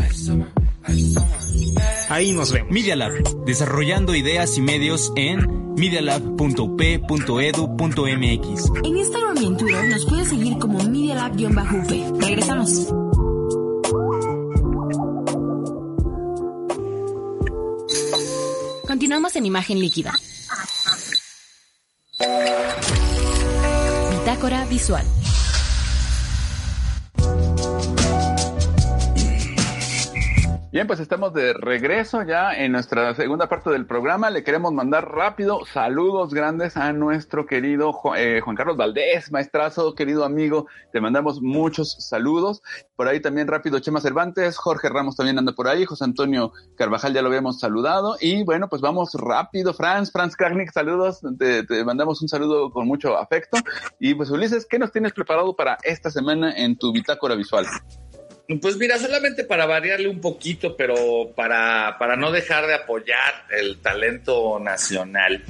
Ahí nos vemos. Media Lab, desarrollando ideas y medios en medialab.up.edu.mx. En Instagram y en Twitter nos puedes seguir como Media Lab-UP. Regresamos. Continuamos en imagen líquida. Bitácora visual. Bien, pues estamos de regreso ya en nuestra segunda parte del programa. Le queremos mandar rápido saludos grandes a nuestro querido eh, Juan Carlos Valdés, maestrazo, querido amigo. Te mandamos muchos saludos. Por ahí también rápido Chema Cervantes, Jorge Ramos también anda por ahí, José Antonio Carvajal ya lo habíamos saludado. Y bueno, pues vamos rápido. Franz, Franz Kragnick, saludos. Te, te mandamos un saludo con mucho afecto. Y pues Ulises, ¿qué nos tienes preparado para esta semana en tu bitácora visual? Pues mira, solamente para variarle un poquito, pero para, para no dejar de apoyar el talento nacional,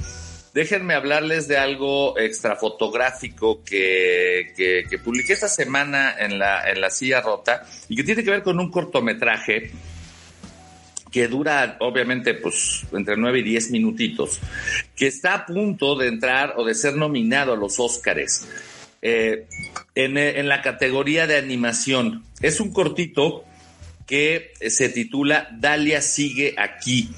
déjenme hablarles de algo extrafotográfico que, que, publiqué esta semana en la, en la silla rota y que tiene que ver con un cortometraje que dura obviamente pues entre 9 y 10 minutitos, que está a punto de entrar o de ser nominado a los Óscares. Eh, en, en la categoría de animación. Es un cortito que se titula Dalia sigue aquí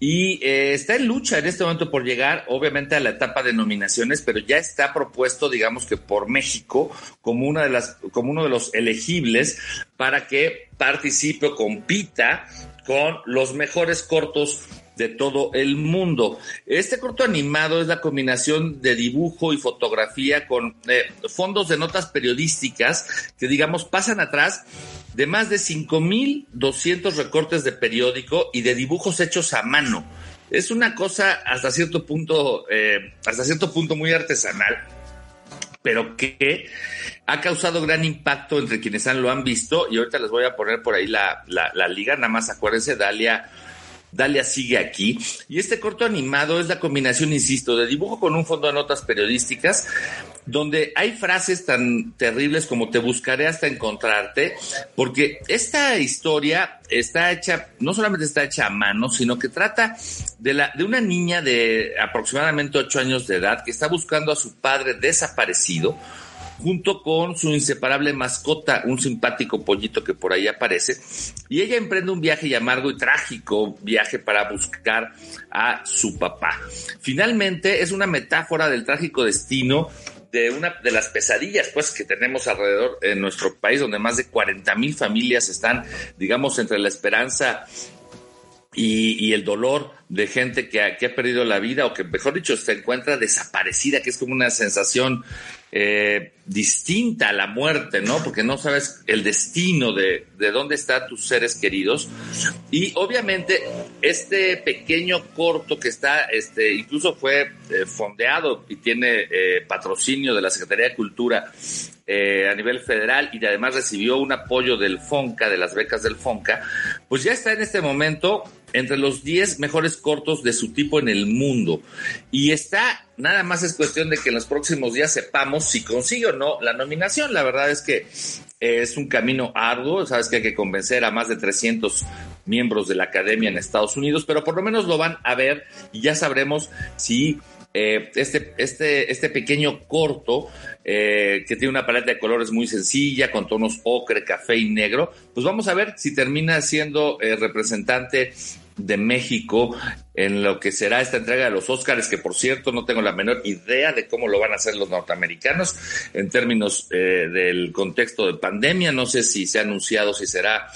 y eh, está en lucha en este momento por llegar, obviamente, a la etapa de nominaciones, pero ya está propuesto, digamos que por México, como una de las, como uno de los elegibles para que participe o compita con los mejores cortos de todo el mundo. Este corto animado es la combinación de dibujo y fotografía con eh, fondos de notas periodísticas que, digamos, pasan atrás de más de 5.200 recortes de periódico y de dibujos hechos a mano. Es una cosa hasta cierto punto, eh, hasta cierto punto muy artesanal, pero que ha causado gran impacto entre quienes han, lo han visto. Y ahorita les voy a poner por ahí la, la, la liga, nada más acuérdense, Dalia Dalia sigue aquí. Y este corto animado es la combinación, insisto, de dibujo con un fondo de notas periodísticas, donde hay frases tan terribles como te buscaré hasta encontrarte, porque esta historia está hecha, no solamente está hecha a mano, sino que trata de, la, de una niña de aproximadamente ocho años de edad que está buscando a su padre desaparecido junto con su inseparable mascota, un simpático pollito que por ahí aparece, y ella emprende un viaje y amargo y trágico viaje para buscar a su papá. Finalmente es una metáfora del trágico destino de una de las pesadillas pues que tenemos alrededor en nuestro país donde más de 40 mil familias están digamos entre la esperanza y, el dolor de gente que ha, que ha, perdido la vida o que, mejor dicho, se encuentra desaparecida, que es como una sensación eh, distinta a la muerte, ¿no? Porque no sabes el destino de, de dónde están tus seres queridos. Y obviamente este pequeño corto que está, este, incluso fue eh, fondeado y tiene eh, patrocinio de la Secretaría de Cultura eh, a nivel federal y además recibió un apoyo del FONCA, de las becas del FONCA, pues ya está en este momento entre los 10 mejores cortos de su tipo en el mundo. Y está, nada más es cuestión de que en los próximos días sepamos si consigue o no la nominación. La verdad es que es un camino arduo, sabes que hay que convencer a más de 300 miembros de la academia en Estados Unidos, pero por lo menos lo van a ver y ya sabremos si eh, este, este, este pequeño corto eh, que tiene una paleta de colores muy sencilla, con tonos ocre, café y negro, pues vamos a ver si termina siendo eh, representante de México en lo que será esta entrega de los Óscares, que por cierto no tengo la menor idea de cómo lo van a hacer los norteamericanos en términos del contexto de pandemia. No sé si se ha anunciado si será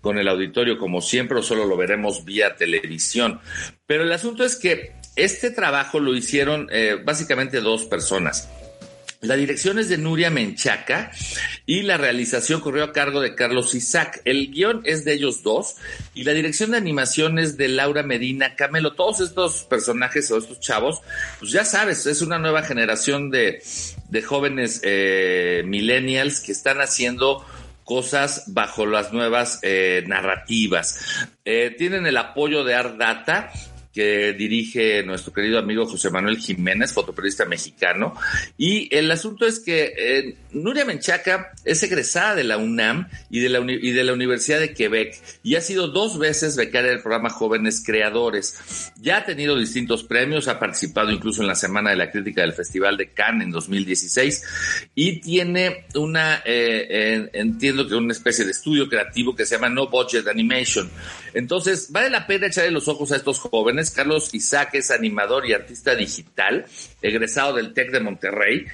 con el auditorio como siempre o solo lo veremos vía televisión. Pero el asunto es que este trabajo lo hicieron eh, básicamente dos personas. La dirección es de Nuria Menchaca y la realización corrió a cargo de Carlos Isaac. El guion es de ellos dos y la dirección de animación es de Laura Medina Camelo. Todos estos personajes o estos chavos, pues ya sabes, es una nueva generación de, de jóvenes eh, millennials que están haciendo cosas bajo las nuevas eh, narrativas. Eh, tienen el apoyo de Art Data que dirige nuestro querido amigo José Manuel Jiménez, fotoperiodista mexicano. Y el asunto es que eh, Nuria Menchaca es egresada de la UNAM y de la, y de la Universidad de Quebec y ha sido dos veces becaria del programa Jóvenes Creadores. Ya ha tenido distintos premios, ha participado incluso en la Semana de la Crítica del Festival de Cannes en 2016 y tiene una, eh, entiendo que una especie de estudio creativo que se llama No Budget Animation. Entonces, vale la pena echarle los ojos a estos jóvenes Carlos Isaac es animador y artista digital, egresado del TEC de Monterrey.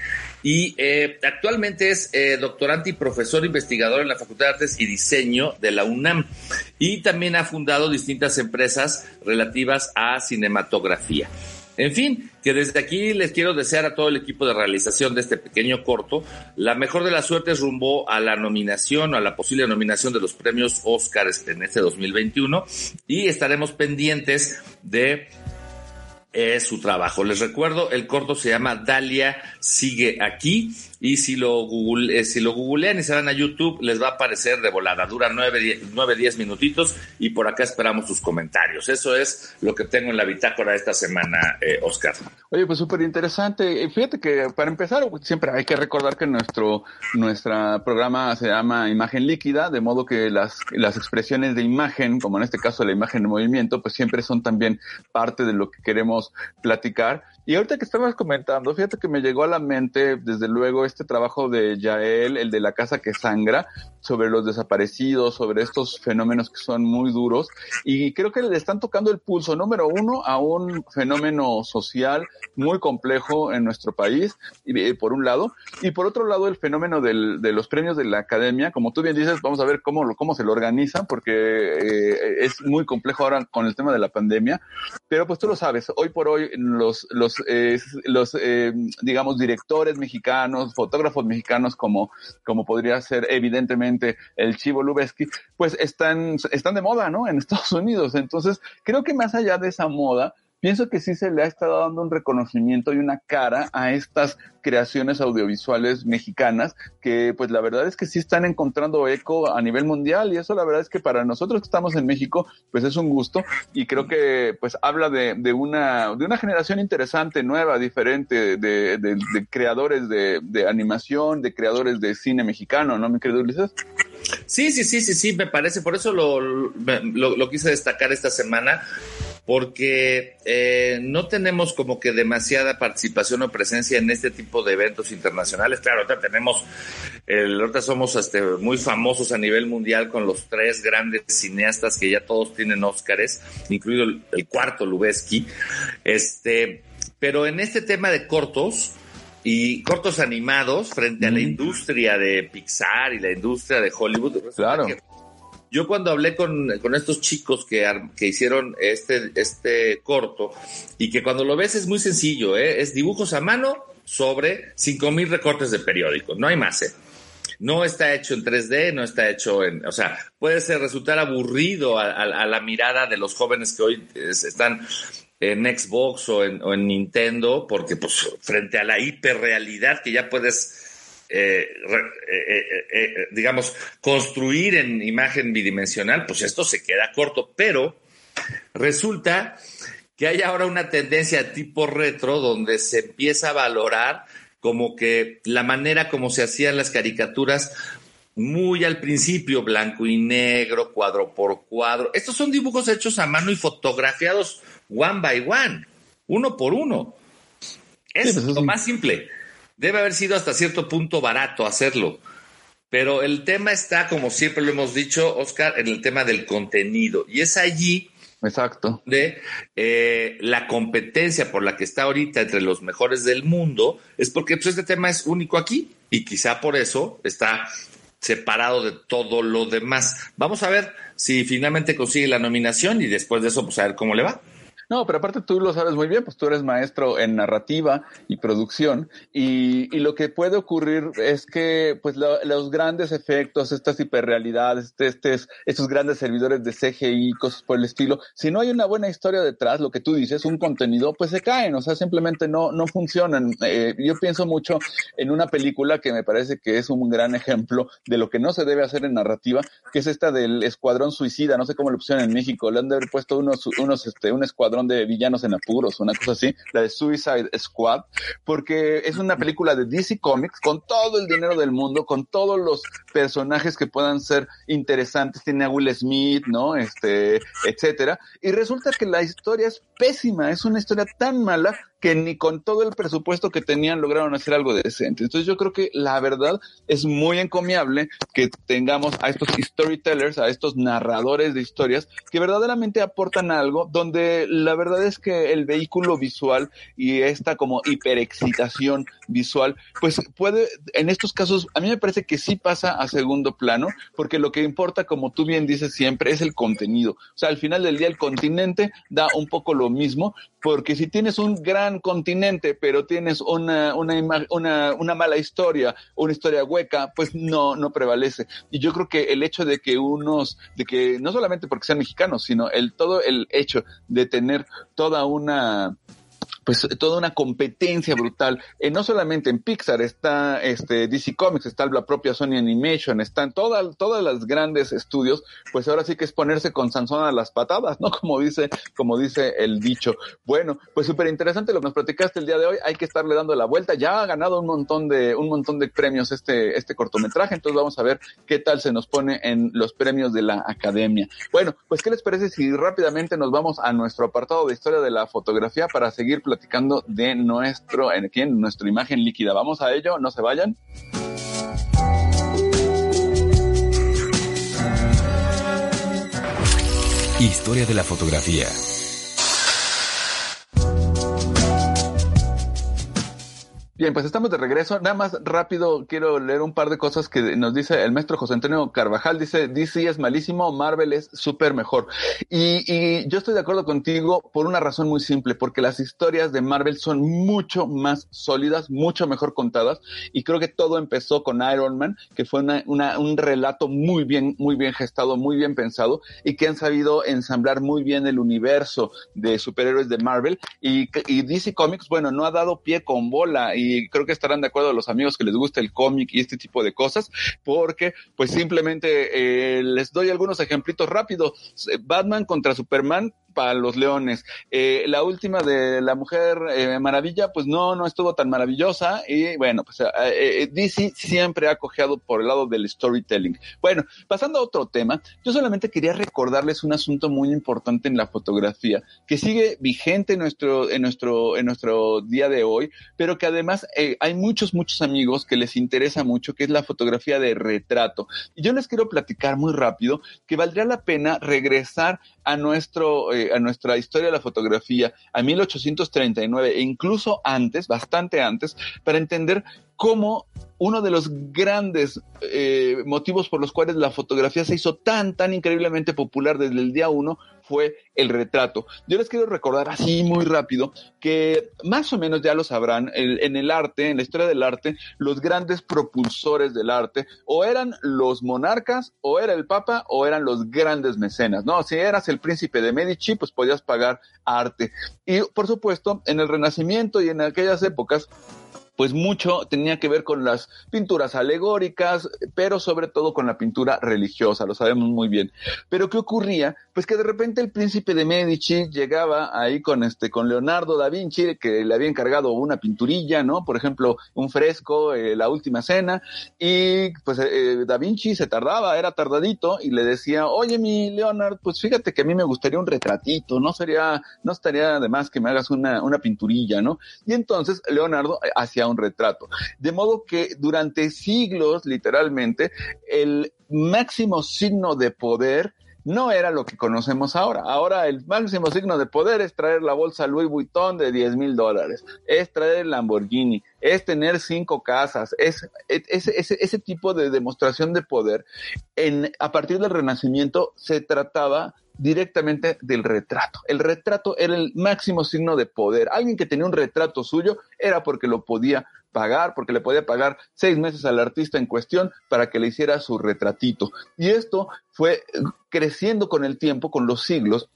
Y eh, actualmente es eh, doctorante y profesor investigador en la Facultad de Artes y Diseño de la UNAM. Y también ha fundado distintas empresas relativas a cinematografía. En fin, que desde aquí les quiero desear a todo el equipo de realización de este pequeño corto la mejor de las suertes rumbo a la nominación o a la posible nominación de los premios Oscars en este 2021 y estaremos pendientes de es su trabajo. Les recuerdo, el corto se llama Dalia sigue aquí y si lo, google, eh, si lo googlean y se van a YouTube les va a aparecer de volada. Dura nueve, nueve, diez minutitos y por acá esperamos sus comentarios. Eso es lo que tengo en la bitácora esta semana, eh, Oscar. Oye, pues súper interesante. Fíjate que para empezar, siempre hay que recordar que nuestro nuestra programa se llama Imagen Líquida, de modo que las, las expresiones de imagen, como en este caso la imagen de movimiento, pues siempre son también parte de lo que queremos platicar. Y ahorita que estabas comentando, fíjate que me llegó a la mente, desde luego, este trabajo de Yael, el de la casa que sangra, sobre los desaparecidos, sobre estos fenómenos que son muy duros. Y creo que le están tocando el pulso, número uno, a un fenómeno social muy complejo en nuestro país, y, por un lado. Y por otro lado, el fenómeno del, de los premios de la academia. Como tú bien dices, vamos a ver cómo, cómo se lo organizan, porque eh, es muy complejo ahora con el tema de la pandemia. Pero pues tú lo sabes, hoy por hoy los, los los, eh, digamos, directores mexicanos, fotógrafos mexicanos, como, como podría ser evidentemente el Chivo Lubeski, pues están, están de moda, ¿no? En Estados Unidos. Entonces, creo que más allá de esa moda, pienso que sí se le ha estado dando un reconocimiento y una cara a estas creaciones audiovisuales mexicanas que pues la verdad es que sí están encontrando eco a nivel mundial y eso la verdad es que para nosotros que estamos en México pues es un gusto y creo que pues habla de, de una de una generación interesante, nueva, diferente de, de, creadores de, de animación, de creadores de cine mexicano, ¿no, mi querido Ulises? Sí, sí, sí, sí, sí, me parece, por eso lo, lo, lo quise destacar esta semana, porque eh, no tenemos como que demasiada participación o presencia en este tipo de eventos internacionales. Claro, ahorita tenemos, el, ahorita somos este, muy famosos a nivel mundial con los tres grandes cineastas que ya todos tienen Óscares, incluido el, el cuarto Lubeski. Este, pero en este tema de cortos, y cortos animados frente a la industria de Pixar y la industria de Hollywood. Claro. Yo cuando hablé con, con estos chicos que, que, hicieron este, este corto y que cuando lo ves es muy sencillo, ¿eh? es dibujos a mano sobre 5000 recortes de periódico, no hay más. ¿eh? No está hecho en 3D, no está hecho en, o sea, puede ser, resultar aburrido a, la mirada de los jóvenes que hoy es, están en Xbox o en, Nintendo, porque pues frente a la hiperrealidad que ya puedes eh, eh, eh, digamos, construir en imagen bidimensional, pues esto se queda corto, pero resulta que hay ahora una tendencia tipo retro donde se empieza a valorar como que la manera como se hacían las caricaturas muy al principio, blanco y negro, cuadro por cuadro. Estos son dibujos hechos a mano y fotografiados one by one, uno por uno. Es sí, pues lo más simple. Debe haber sido hasta cierto punto barato hacerlo. Pero el tema está, como siempre lo hemos dicho, Oscar, en el tema del contenido. Y es allí Exacto. de eh, la competencia por la que está ahorita entre los mejores del mundo, es porque pues, este tema es único aquí y quizá por eso está separado de todo lo demás. Vamos a ver si finalmente consigue la nominación y después de eso, pues a ver cómo le va. No, pero aparte tú lo sabes muy bien, pues tú eres maestro en narrativa y producción y, lo que puede ocurrir es que pues lo, los grandes efectos, estas hiperrealidades, este, estos grandes servidores de CGI, cosas por el estilo, si no hay una buena historia detrás, lo que tú dices, un contenido, pues se caen, o sea, simplemente no, no funcionan. Eh, yo pienso mucho en una película que me parece que es un gran ejemplo de lo que no se debe hacer en narrativa, que es esta del Escuadrón Suicida, no sé cómo lo pusieron en México, le han de haber puesto unos, unos, este, un escuadrón de villanos en apuros, una cosa así, la de Suicide Squad, porque es una película de DC Comics con todo el dinero del mundo, con todos los personajes que puedan ser interesantes, tiene a Will Smith, ¿no? Este, etcétera, y resulta que la historia es pésima, es una historia tan mala que ni con todo el presupuesto que tenían lograron hacer algo decente. Entonces yo creo que la verdad es muy encomiable que tengamos a estos storytellers, a estos narradores de historias que verdaderamente aportan algo, donde la verdad es que el vehículo visual y esta como hiperexcitación visual, pues puede, en estos casos, a mí me parece que sí pasa a segundo plano, porque lo que importa, como tú bien dices siempre, es el contenido. O sea, al final del día el continente da un poco lo mismo, porque si tienes un gran continente, pero tienes una, una, una, una mala historia, una historia hueca, pues no, no prevalece. Y yo creo que el hecho de que unos, de que no solamente porque sean mexicanos, sino el todo el hecho de tener toda una pues toda una competencia brutal. Eh, no solamente en Pixar está este DC Comics, está la propia Sony Animation, están todas todas las grandes estudios, pues ahora sí que es ponerse con Sansón a las patadas, ¿no? Como dice, como dice el dicho. Bueno, pues súper interesante lo que nos platicaste el día de hoy. Hay que estarle dando la vuelta. Ya ha ganado un montón de, un montón de premios este, este cortometraje. Entonces vamos a ver qué tal se nos pone en los premios de la academia. Bueno, pues ¿qué les parece si rápidamente nos vamos a nuestro apartado de historia de la fotografía para seguir de nuestro, en, en nuestra imagen líquida? Vamos a ello, no se vayan. Historia de la fotografía. Bien, pues estamos de regreso. Nada más rápido quiero leer un par de cosas que nos dice el maestro José Antonio Carvajal. Dice, DC es malísimo, Marvel es súper mejor. Y, y, yo estoy de acuerdo contigo por una razón muy simple, porque las historias de Marvel son mucho más sólidas, mucho mejor contadas. Y creo que todo empezó con Iron Man, que fue una, un relato muy bien, muy bien gestado, muy bien pensado y que han sabido ensamblar muy bien el universo de superhéroes de Marvel. Y, y DC Comics, bueno, no ha dado pie con bola y y creo que estarán de acuerdo los amigos que les gusta el cómic y este tipo de cosas, porque pues simplemente eh, les doy algunos ejemplitos rápidos. Batman contra Superman, para los leones. Eh, la última de la Mujer eh, Maravilla, pues no, no estuvo tan maravillosa y bueno, pues eh, DC siempre ha cojeado por el lado del storytelling. Bueno, pasando a otro tema, yo solamente quería recordarles un asunto muy importante en la fotografía que sigue vigente en nuestro, en nuestro, en nuestro día de hoy, pero que además hay muchos, muchos amigos que les interesa mucho, que es la fotografía de retrato. Y yo les quiero platicar muy rápido que valdría la pena regresar a nuestro, a nuestra historia de la fotografía, a 1839 e incluso antes, bastante antes, para entender cómo uno de los grandes eh, motivos por los cuales la fotografía se hizo tan, tan increíblemente popular desde el día uno fue el retrato. Yo les quiero recordar así muy rápido que más o menos ya lo sabrán, en el arte, en la historia del arte, los grandes propulsores del arte o eran los monarcas, o era el papa, o eran los grandes mecenas, ¿no? Si eras el príncipe de Medici, pues podías pagar arte. Y por supuesto, en el Renacimiento y en aquellas épocas, pues mucho tenía que ver con las pinturas alegóricas, pero sobre todo con la pintura religiosa, lo sabemos muy bien. Pero ¿qué ocurría? Pues que de repente el príncipe de Medici llegaba ahí con este, con Leonardo da Vinci, que le había encargado una pinturilla, ¿no? Por ejemplo, un fresco, eh, La Última Cena, y pues eh, da Vinci se tardaba, era tardadito, y le decía, oye mi Leonardo, pues fíjate que a mí me gustaría un retratito, no sería, no estaría de más que me hagas una, una pinturilla, ¿no? Y entonces Leonardo eh, hacía un retrato. De modo que durante siglos, literalmente, el máximo signo de poder no era lo que conocemos ahora. Ahora el máximo signo de poder es traer la bolsa Louis Vuitton de 10 mil dólares, es traer el Lamborghini, es tener cinco casas, es, ese, tipo de demostración de poder. En, a partir del Renacimiento se trataba directamente del retrato. El retrato era el máximo signo de poder. Alguien que tenía un retrato suyo era porque lo podía pagar, porque le podía pagar seis meses al artista en cuestión para que le hiciera su retratito. Y esto fue creciendo con el tiempo, con los siglos,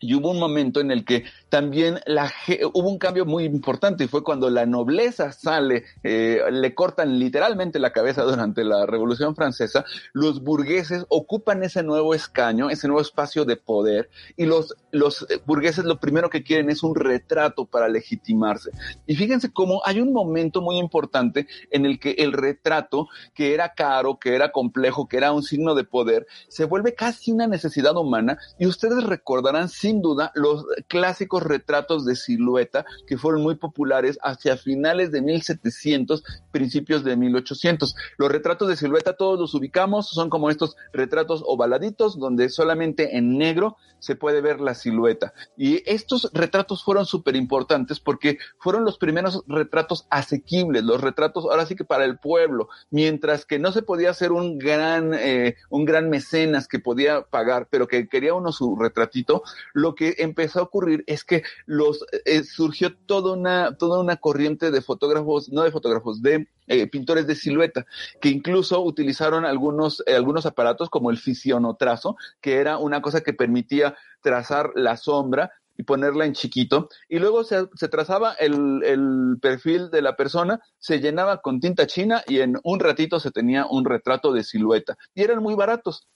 y hubo un momento en el que también la, hubo un cambio muy importante y fue cuando la nobleza sale, eh, le cortan literalmente la cabeza durante la Revolución Francesa, los burgueses ocupan ese nuevo escaño, ese nuevo espacio de poder y los, los burgueses lo primero que quieren es un retrato para legitimarse. Y fíjense cómo hay un momento muy importante en el que el retrato, que era caro, que era complejo, que era un signo de poder, se vuelve casi una necesidad humana y ustedes recordarán sin duda los clásicos retratos de silueta que fueron muy populares hacia finales de 1700, principios de 1800. Los retratos de silueta todos los ubicamos, son como estos retratos ovaladitos donde solamente en negro se puede ver la silueta. Y estos retratos fueron súper importantes porque fueron los primeros retratos asequibles, los retratos ahora sí que para el pueblo, mientras que no se podía hacer un gran, eh, un gran mecenas que podía pagar, pero que quería uno su retratito, lo que empezó a ocurrir es que los eh, surgió toda una, toda una corriente de fotógrafos, no de fotógrafos, de eh, pintores de silueta, que incluso utilizaron algunos, eh, algunos aparatos como el fisionotrazo, que era una cosa que permitía trazar la sombra y ponerla en chiquito. Y luego se, se trazaba el, el perfil de la persona, se llenaba con tinta china y en un ratito se tenía un retrato de silueta. Y eran muy baratos.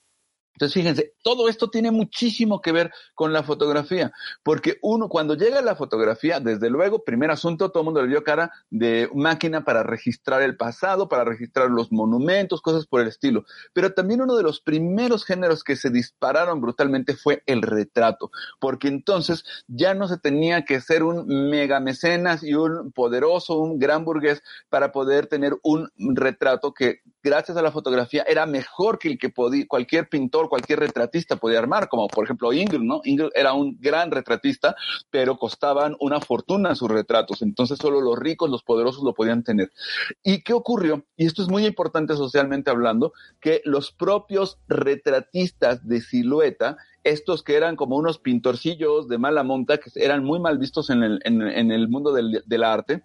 Entonces, fíjense, todo esto tiene muchísimo que ver con la fotografía, porque uno, cuando llega la fotografía, desde luego, primer asunto, todo el mundo le dio cara de máquina para registrar el pasado, para registrar los monumentos, cosas por el estilo. Pero también uno de los primeros géneros que se dispararon brutalmente fue el retrato, porque entonces ya no se tenía que ser un mega mecenas y un poderoso, un gran burgués para poder tener un retrato que, gracias a la fotografía, era mejor que el que podía, cualquier pintor cualquier retratista podía armar, como por ejemplo Ingrid, ¿no? Ingrid era un gran retratista, pero costaban una fortuna sus retratos, entonces solo los ricos, los poderosos lo podían tener. ¿Y qué ocurrió? Y esto es muy importante socialmente hablando, que los propios retratistas de silueta estos que eran como unos pintorcillos de mala monta, que eran muy mal vistos en el, en, el mundo del, del arte,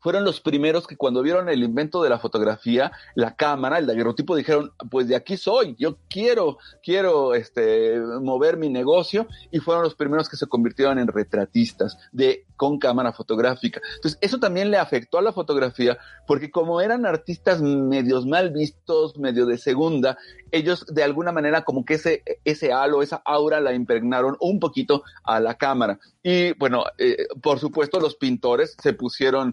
fueron los primeros que cuando vieron el invento de la fotografía, la cámara, el daguerrotipo, dijeron, pues de aquí soy, yo quiero, quiero este, mover mi negocio, y fueron los primeros que se convirtieron en retratistas de, con cámara fotográfica. Entonces, eso también le afectó a la fotografía, porque como eran artistas medios mal vistos, medio de segunda, ellos de alguna manera como que ese, ese halo, esa aura la impregnaron un poquito a la cámara. Y bueno, eh, por supuesto los pintores se pusieron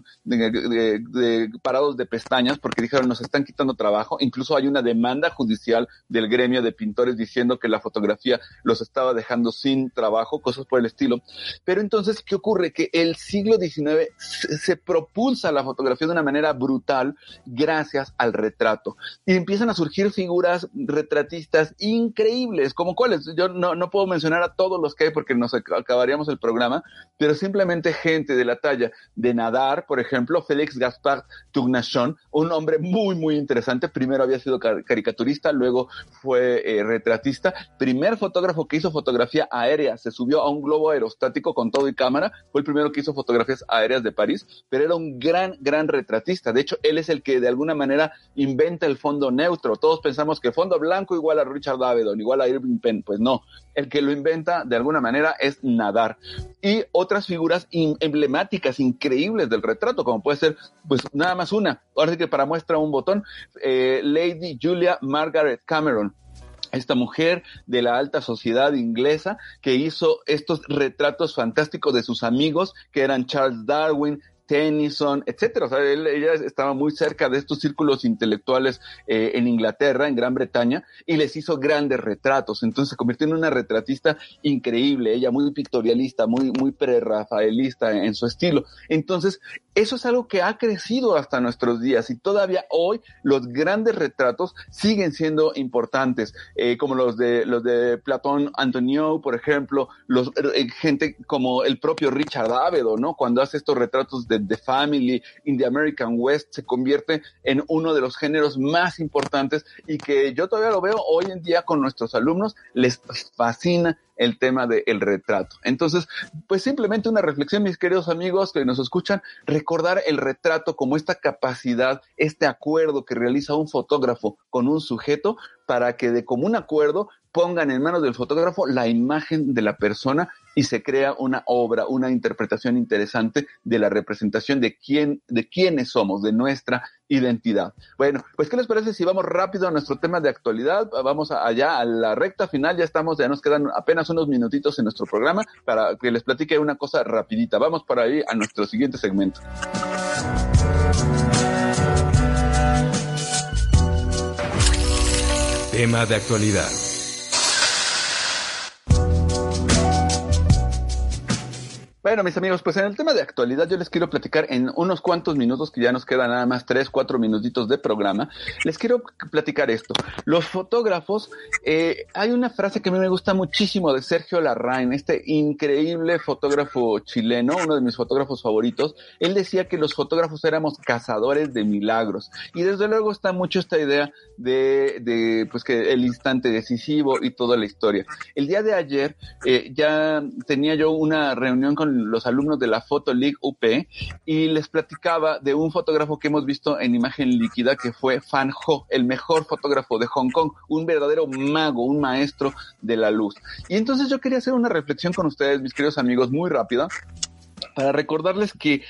parados de pestañas porque dijeron nos están quitando trabajo. Incluso hay una demanda judicial del gremio de pintores diciendo que la fotografía los estaba dejando sin trabajo, cosas por el estilo. Pero entonces, ¿qué ocurre? Que el siglo XIX se, se propulsa la fotografía de una manera brutal gracias al retrato. Y empiezan a surgir figuras retratistas increíbles, como cuáles. Yo no, no puedo mencionar a todos los que hay porque nos acabaríamos el programa, pero simplemente gente de la talla de Nadar, por ejemplo, Félix Gaspard Tugnachon, un hombre muy, muy interesante. Primero había sido caricaturista, luego fue eh, retratista. Primer fotógrafo que hizo fotografía aérea, se subió a un globo aerostático con todo y cámara. Fue el primero que hizo fotografías aéreas de París, pero era un gran, gran retratista. De hecho, él es el que de alguna manera inventa el fondo neutro. Todos pensamos que fondo blanco igual a Richard Avedon, igual a Irving Penn. Pues no, el que lo inventa de alguna manera es Nadar. Y otras figuras emblemáticas, increíbles del retrato, como puede ser, pues nada más una. Ahora sí que para muestra un botón, eh, Lady Julia Margaret Cameron esta mujer de la alta sociedad inglesa que hizo estos retratos fantásticos de sus amigos, que eran Charles Darwin, Tennyson, etcétera. O sea, ella estaba muy cerca de estos círculos intelectuales eh, en Inglaterra, en Gran Bretaña, y les hizo grandes retratos. Entonces se convirtió en una retratista increíble, ella muy pictorialista, muy, muy prerrafaelista en su estilo. Entonces, eso es algo que ha crecido hasta nuestros días y todavía hoy los grandes retratos siguen siendo importantes, eh, como los de los de Platón Antonio, por ejemplo, los eh, gente como el propio Richard Avedon, ¿no? Cuando hace estos retratos de The Family in the American West se convierte en uno de los géneros más importantes y que yo todavía lo veo hoy en día con nuestros alumnos les fascina el tema del retrato. Entonces, pues simplemente una reflexión, mis queridos amigos que nos escuchan, recordar el retrato como esta capacidad, este acuerdo que realiza un fotógrafo con un sujeto para que de común acuerdo pongan en manos del fotógrafo la imagen de la persona y se crea una obra, una interpretación interesante de la representación de quién, de quiénes somos, de nuestra identidad. Bueno, pues ¿qué les parece si vamos rápido a nuestro tema de actualidad? Vamos allá a la recta final, ya estamos, ya nos quedan apenas unos minutitos en nuestro programa para que les platique una cosa rapidita. Vamos para ahí a nuestro siguiente segmento. Tema de actualidad. Bueno, mis amigos, pues en el tema de actualidad yo les quiero platicar en unos cuantos minutos, que ya nos quedan nada más tres, cuatro minutitos de programa, les quiero platicar esto. Los fotógrafos, eh, hay una frase que a mí me gusta muchísimo de Sergio Larraín, este increíble fotógrafo chileno, uno de mis fotógrafos favoritos. Él decía que los fotógrafos éramos cazadores de milagros. Y desde luego está mucho esta idea de, de pues que el instante decisivo y toda la historia. El día de ayer eh, ya tenía yo una reunión con los alumnos de la Photo League UP y les platicaba de un fotógrafo que hemos visto en imagen líquida que fue Fan Ho, el mejor fotógrafo de Hong Kong, un verdadero mago, un maestro de la luz. Y entonces yo quería hacer una reflexión con ustedes, mis queridos amigos, muy rápida para recordarles que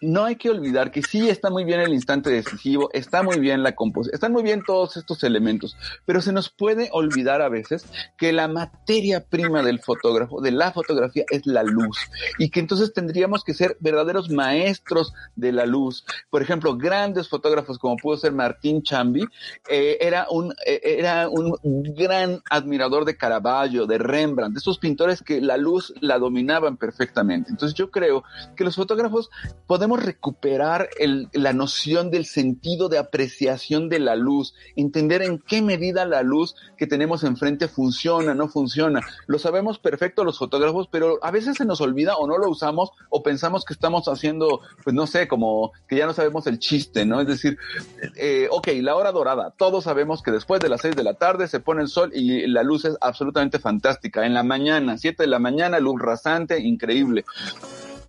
no hay que olvidar que sí está muy bien el instante decisivo, está muy bien la composición, están muy bien todos estos elementos, pero se nos puede olvidar a veces que la materia prima del fotógrafo, de la fotografía, es la luz y que entonces tendríamos que ser verdaderos maestros de la luz. Por ejemplo, grandes fotógrafos como pudo ser Martín Chambi, eh, era, un, eh, era un gran admirador de Caravaggio, de Rembrandt, de esos pintores que la luz la dominaban perfectamente. Entonces yo creo que los fotógrafos podemos recuperar la noción del sentido de apreciación de la luz, entender en qué medida la luz que tenemos enfrente funciona, no funciona. Lo sabemos perfecto los fotógrafos, pero a veces se nos olvida o no lo usamos o pensamos que estamos haciendo, pues no sé, como que ya no sabemos el chiste, ¿no? Es decir, eh, ok, la hora dorada, todos sabemos que después de las seis de la tarde se pone el sol y la luz es absolutamente fantástica. En la mañana, siete de la mañana, luz rasante, increíble.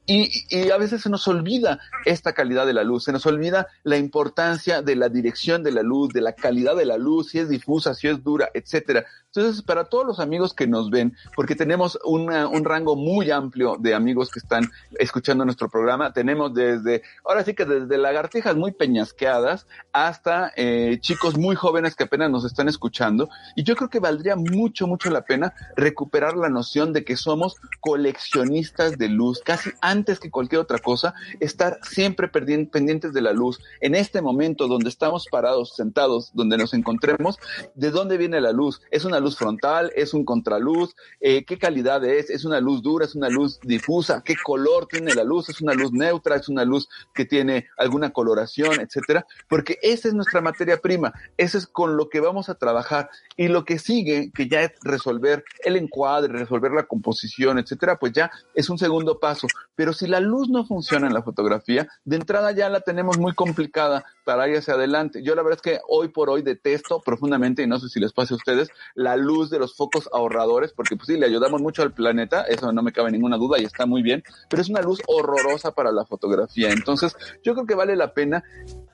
Y, y, a veces se nos olvida esta calidad de la luz, se nos olvida la importancia de la dirección de la luz, de la calidad de la luz, si es difusa, si es dura, etcétera. Entonces, para todos los amigos que nos ven, porque tenemos una, un rango muy amplio de amigos que están escuchando nuestro programa, tenemos desde, ahora sí que desde lagartijas muy peñasqueadas hasta eh, chicos muy jóvenes que apenas nos están escuchando. Y yo creo que valdría mucho, mucho la pena recuperar la noción de que somos coleccionistas de luz, casi que cualquier otra cosa, estar siempre pendientes de la luz. En este momento donde estamos parados, sentados, donde nos encontremos, ¿de dónde viene la luz? Es una luz frontal, es un contraluz, eh, qué calidad es, es una luz dura, es una luz difusa, qué color tiene la luz, es una luz neutra, es una luz que tiene alguna coloración, etcétera, porque esa es nuestra materia prima, eso es con lo que vamos a trabajar. Y lo que sigue, que ya es resolver el encuadre, resolver la composición, etcétera, pues ya es un segundo paso. Pero si la luz no funciona en la fotografía, de entrada ya la tenemos muy complicada para ir hacia adelante. Yo la verdad es que hoy por hoy detesto profundamente, y no sé si les pase a ustedes, la luz de los focos ahorradores, porque pues sí, le ayudamos mucho al planeta, eso no me cabe ninguna duda y está muy bien, pero es una luz horrorosa para la fotografía. Entonces, yo creo que vale la pena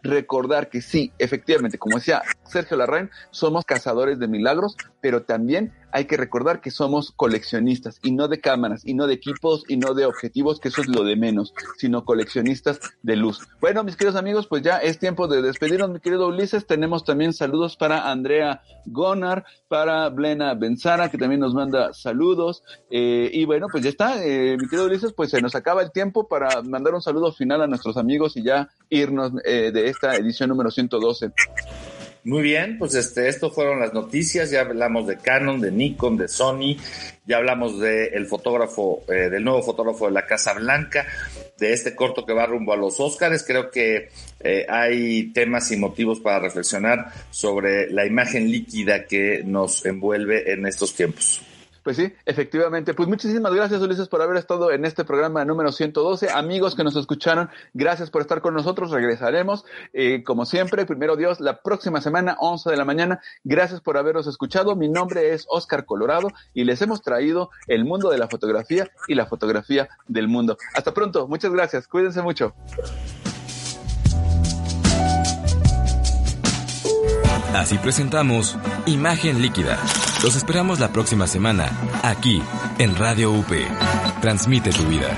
recordar que sí, efectivamente, como decía Sergio Larraín, somos cazadores de milagros, pero también hay que recordar que somos coleccionistas y no de cámaras y no de equipos y no de objetivos, que eso es lo de menos, sino coleccionistas de luz. Bueno, mis queridos amigos, pues ya es tiempo de despedirnos, mi querido Ulises. Tenemos también saludos para Andrea Gonar, para Blena Benzara, que también nos manda saludos. Eh, y bueno, pues ya está, eh, mi querido Ulises, pues se nos acaba el tiempo para mandar un saludo final a nuestros amigos y ya irnos eh, de esta edición número 112. Muy bien, pues este, esto fueron las noticias, ya hablamos de Canon, de Nikon, de Sony, ya hablamos del fotógrafo, eh, del nuevo fotógrafo de la Casa Blanca, de este corto que va rumbo a los Óscares. Creo que eh, hay temas y motivos para reflexionar sobre la imagen líquida que nos envuelve en estos tiempos. Pues sí, efectivamente. Pues muchísimas gracias, Ulises, por haber estado en este programa número 112. Amigos que nos escucharon, gracias por estar con nosotros. Regresaremos, eh, como siempre, primero Dios, la próxima semana, 11 de la mañana. Gracias por habernos escuchado. Mi nombre es Oscar Colorado y les hemos traído el mundo de la fotografía y la fotografía del mundo. Hasta pronto. Muchas gracias. Cuídense mucho. Así presentamos Imagen Líquida. Los esperamos la próxima semana, aquí, en Radio UP. Transmite tu vida.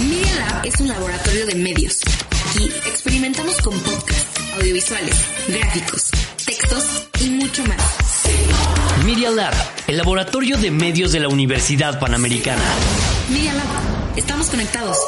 Media Lab es un laboratorio de medios. Aquí experimentamos con podcasts, audiovisuales, gráficos, textos y mucho más. Media Lab, el laboratorio de medios de la Universidad Panamericana. Media Lab, estamos conectados.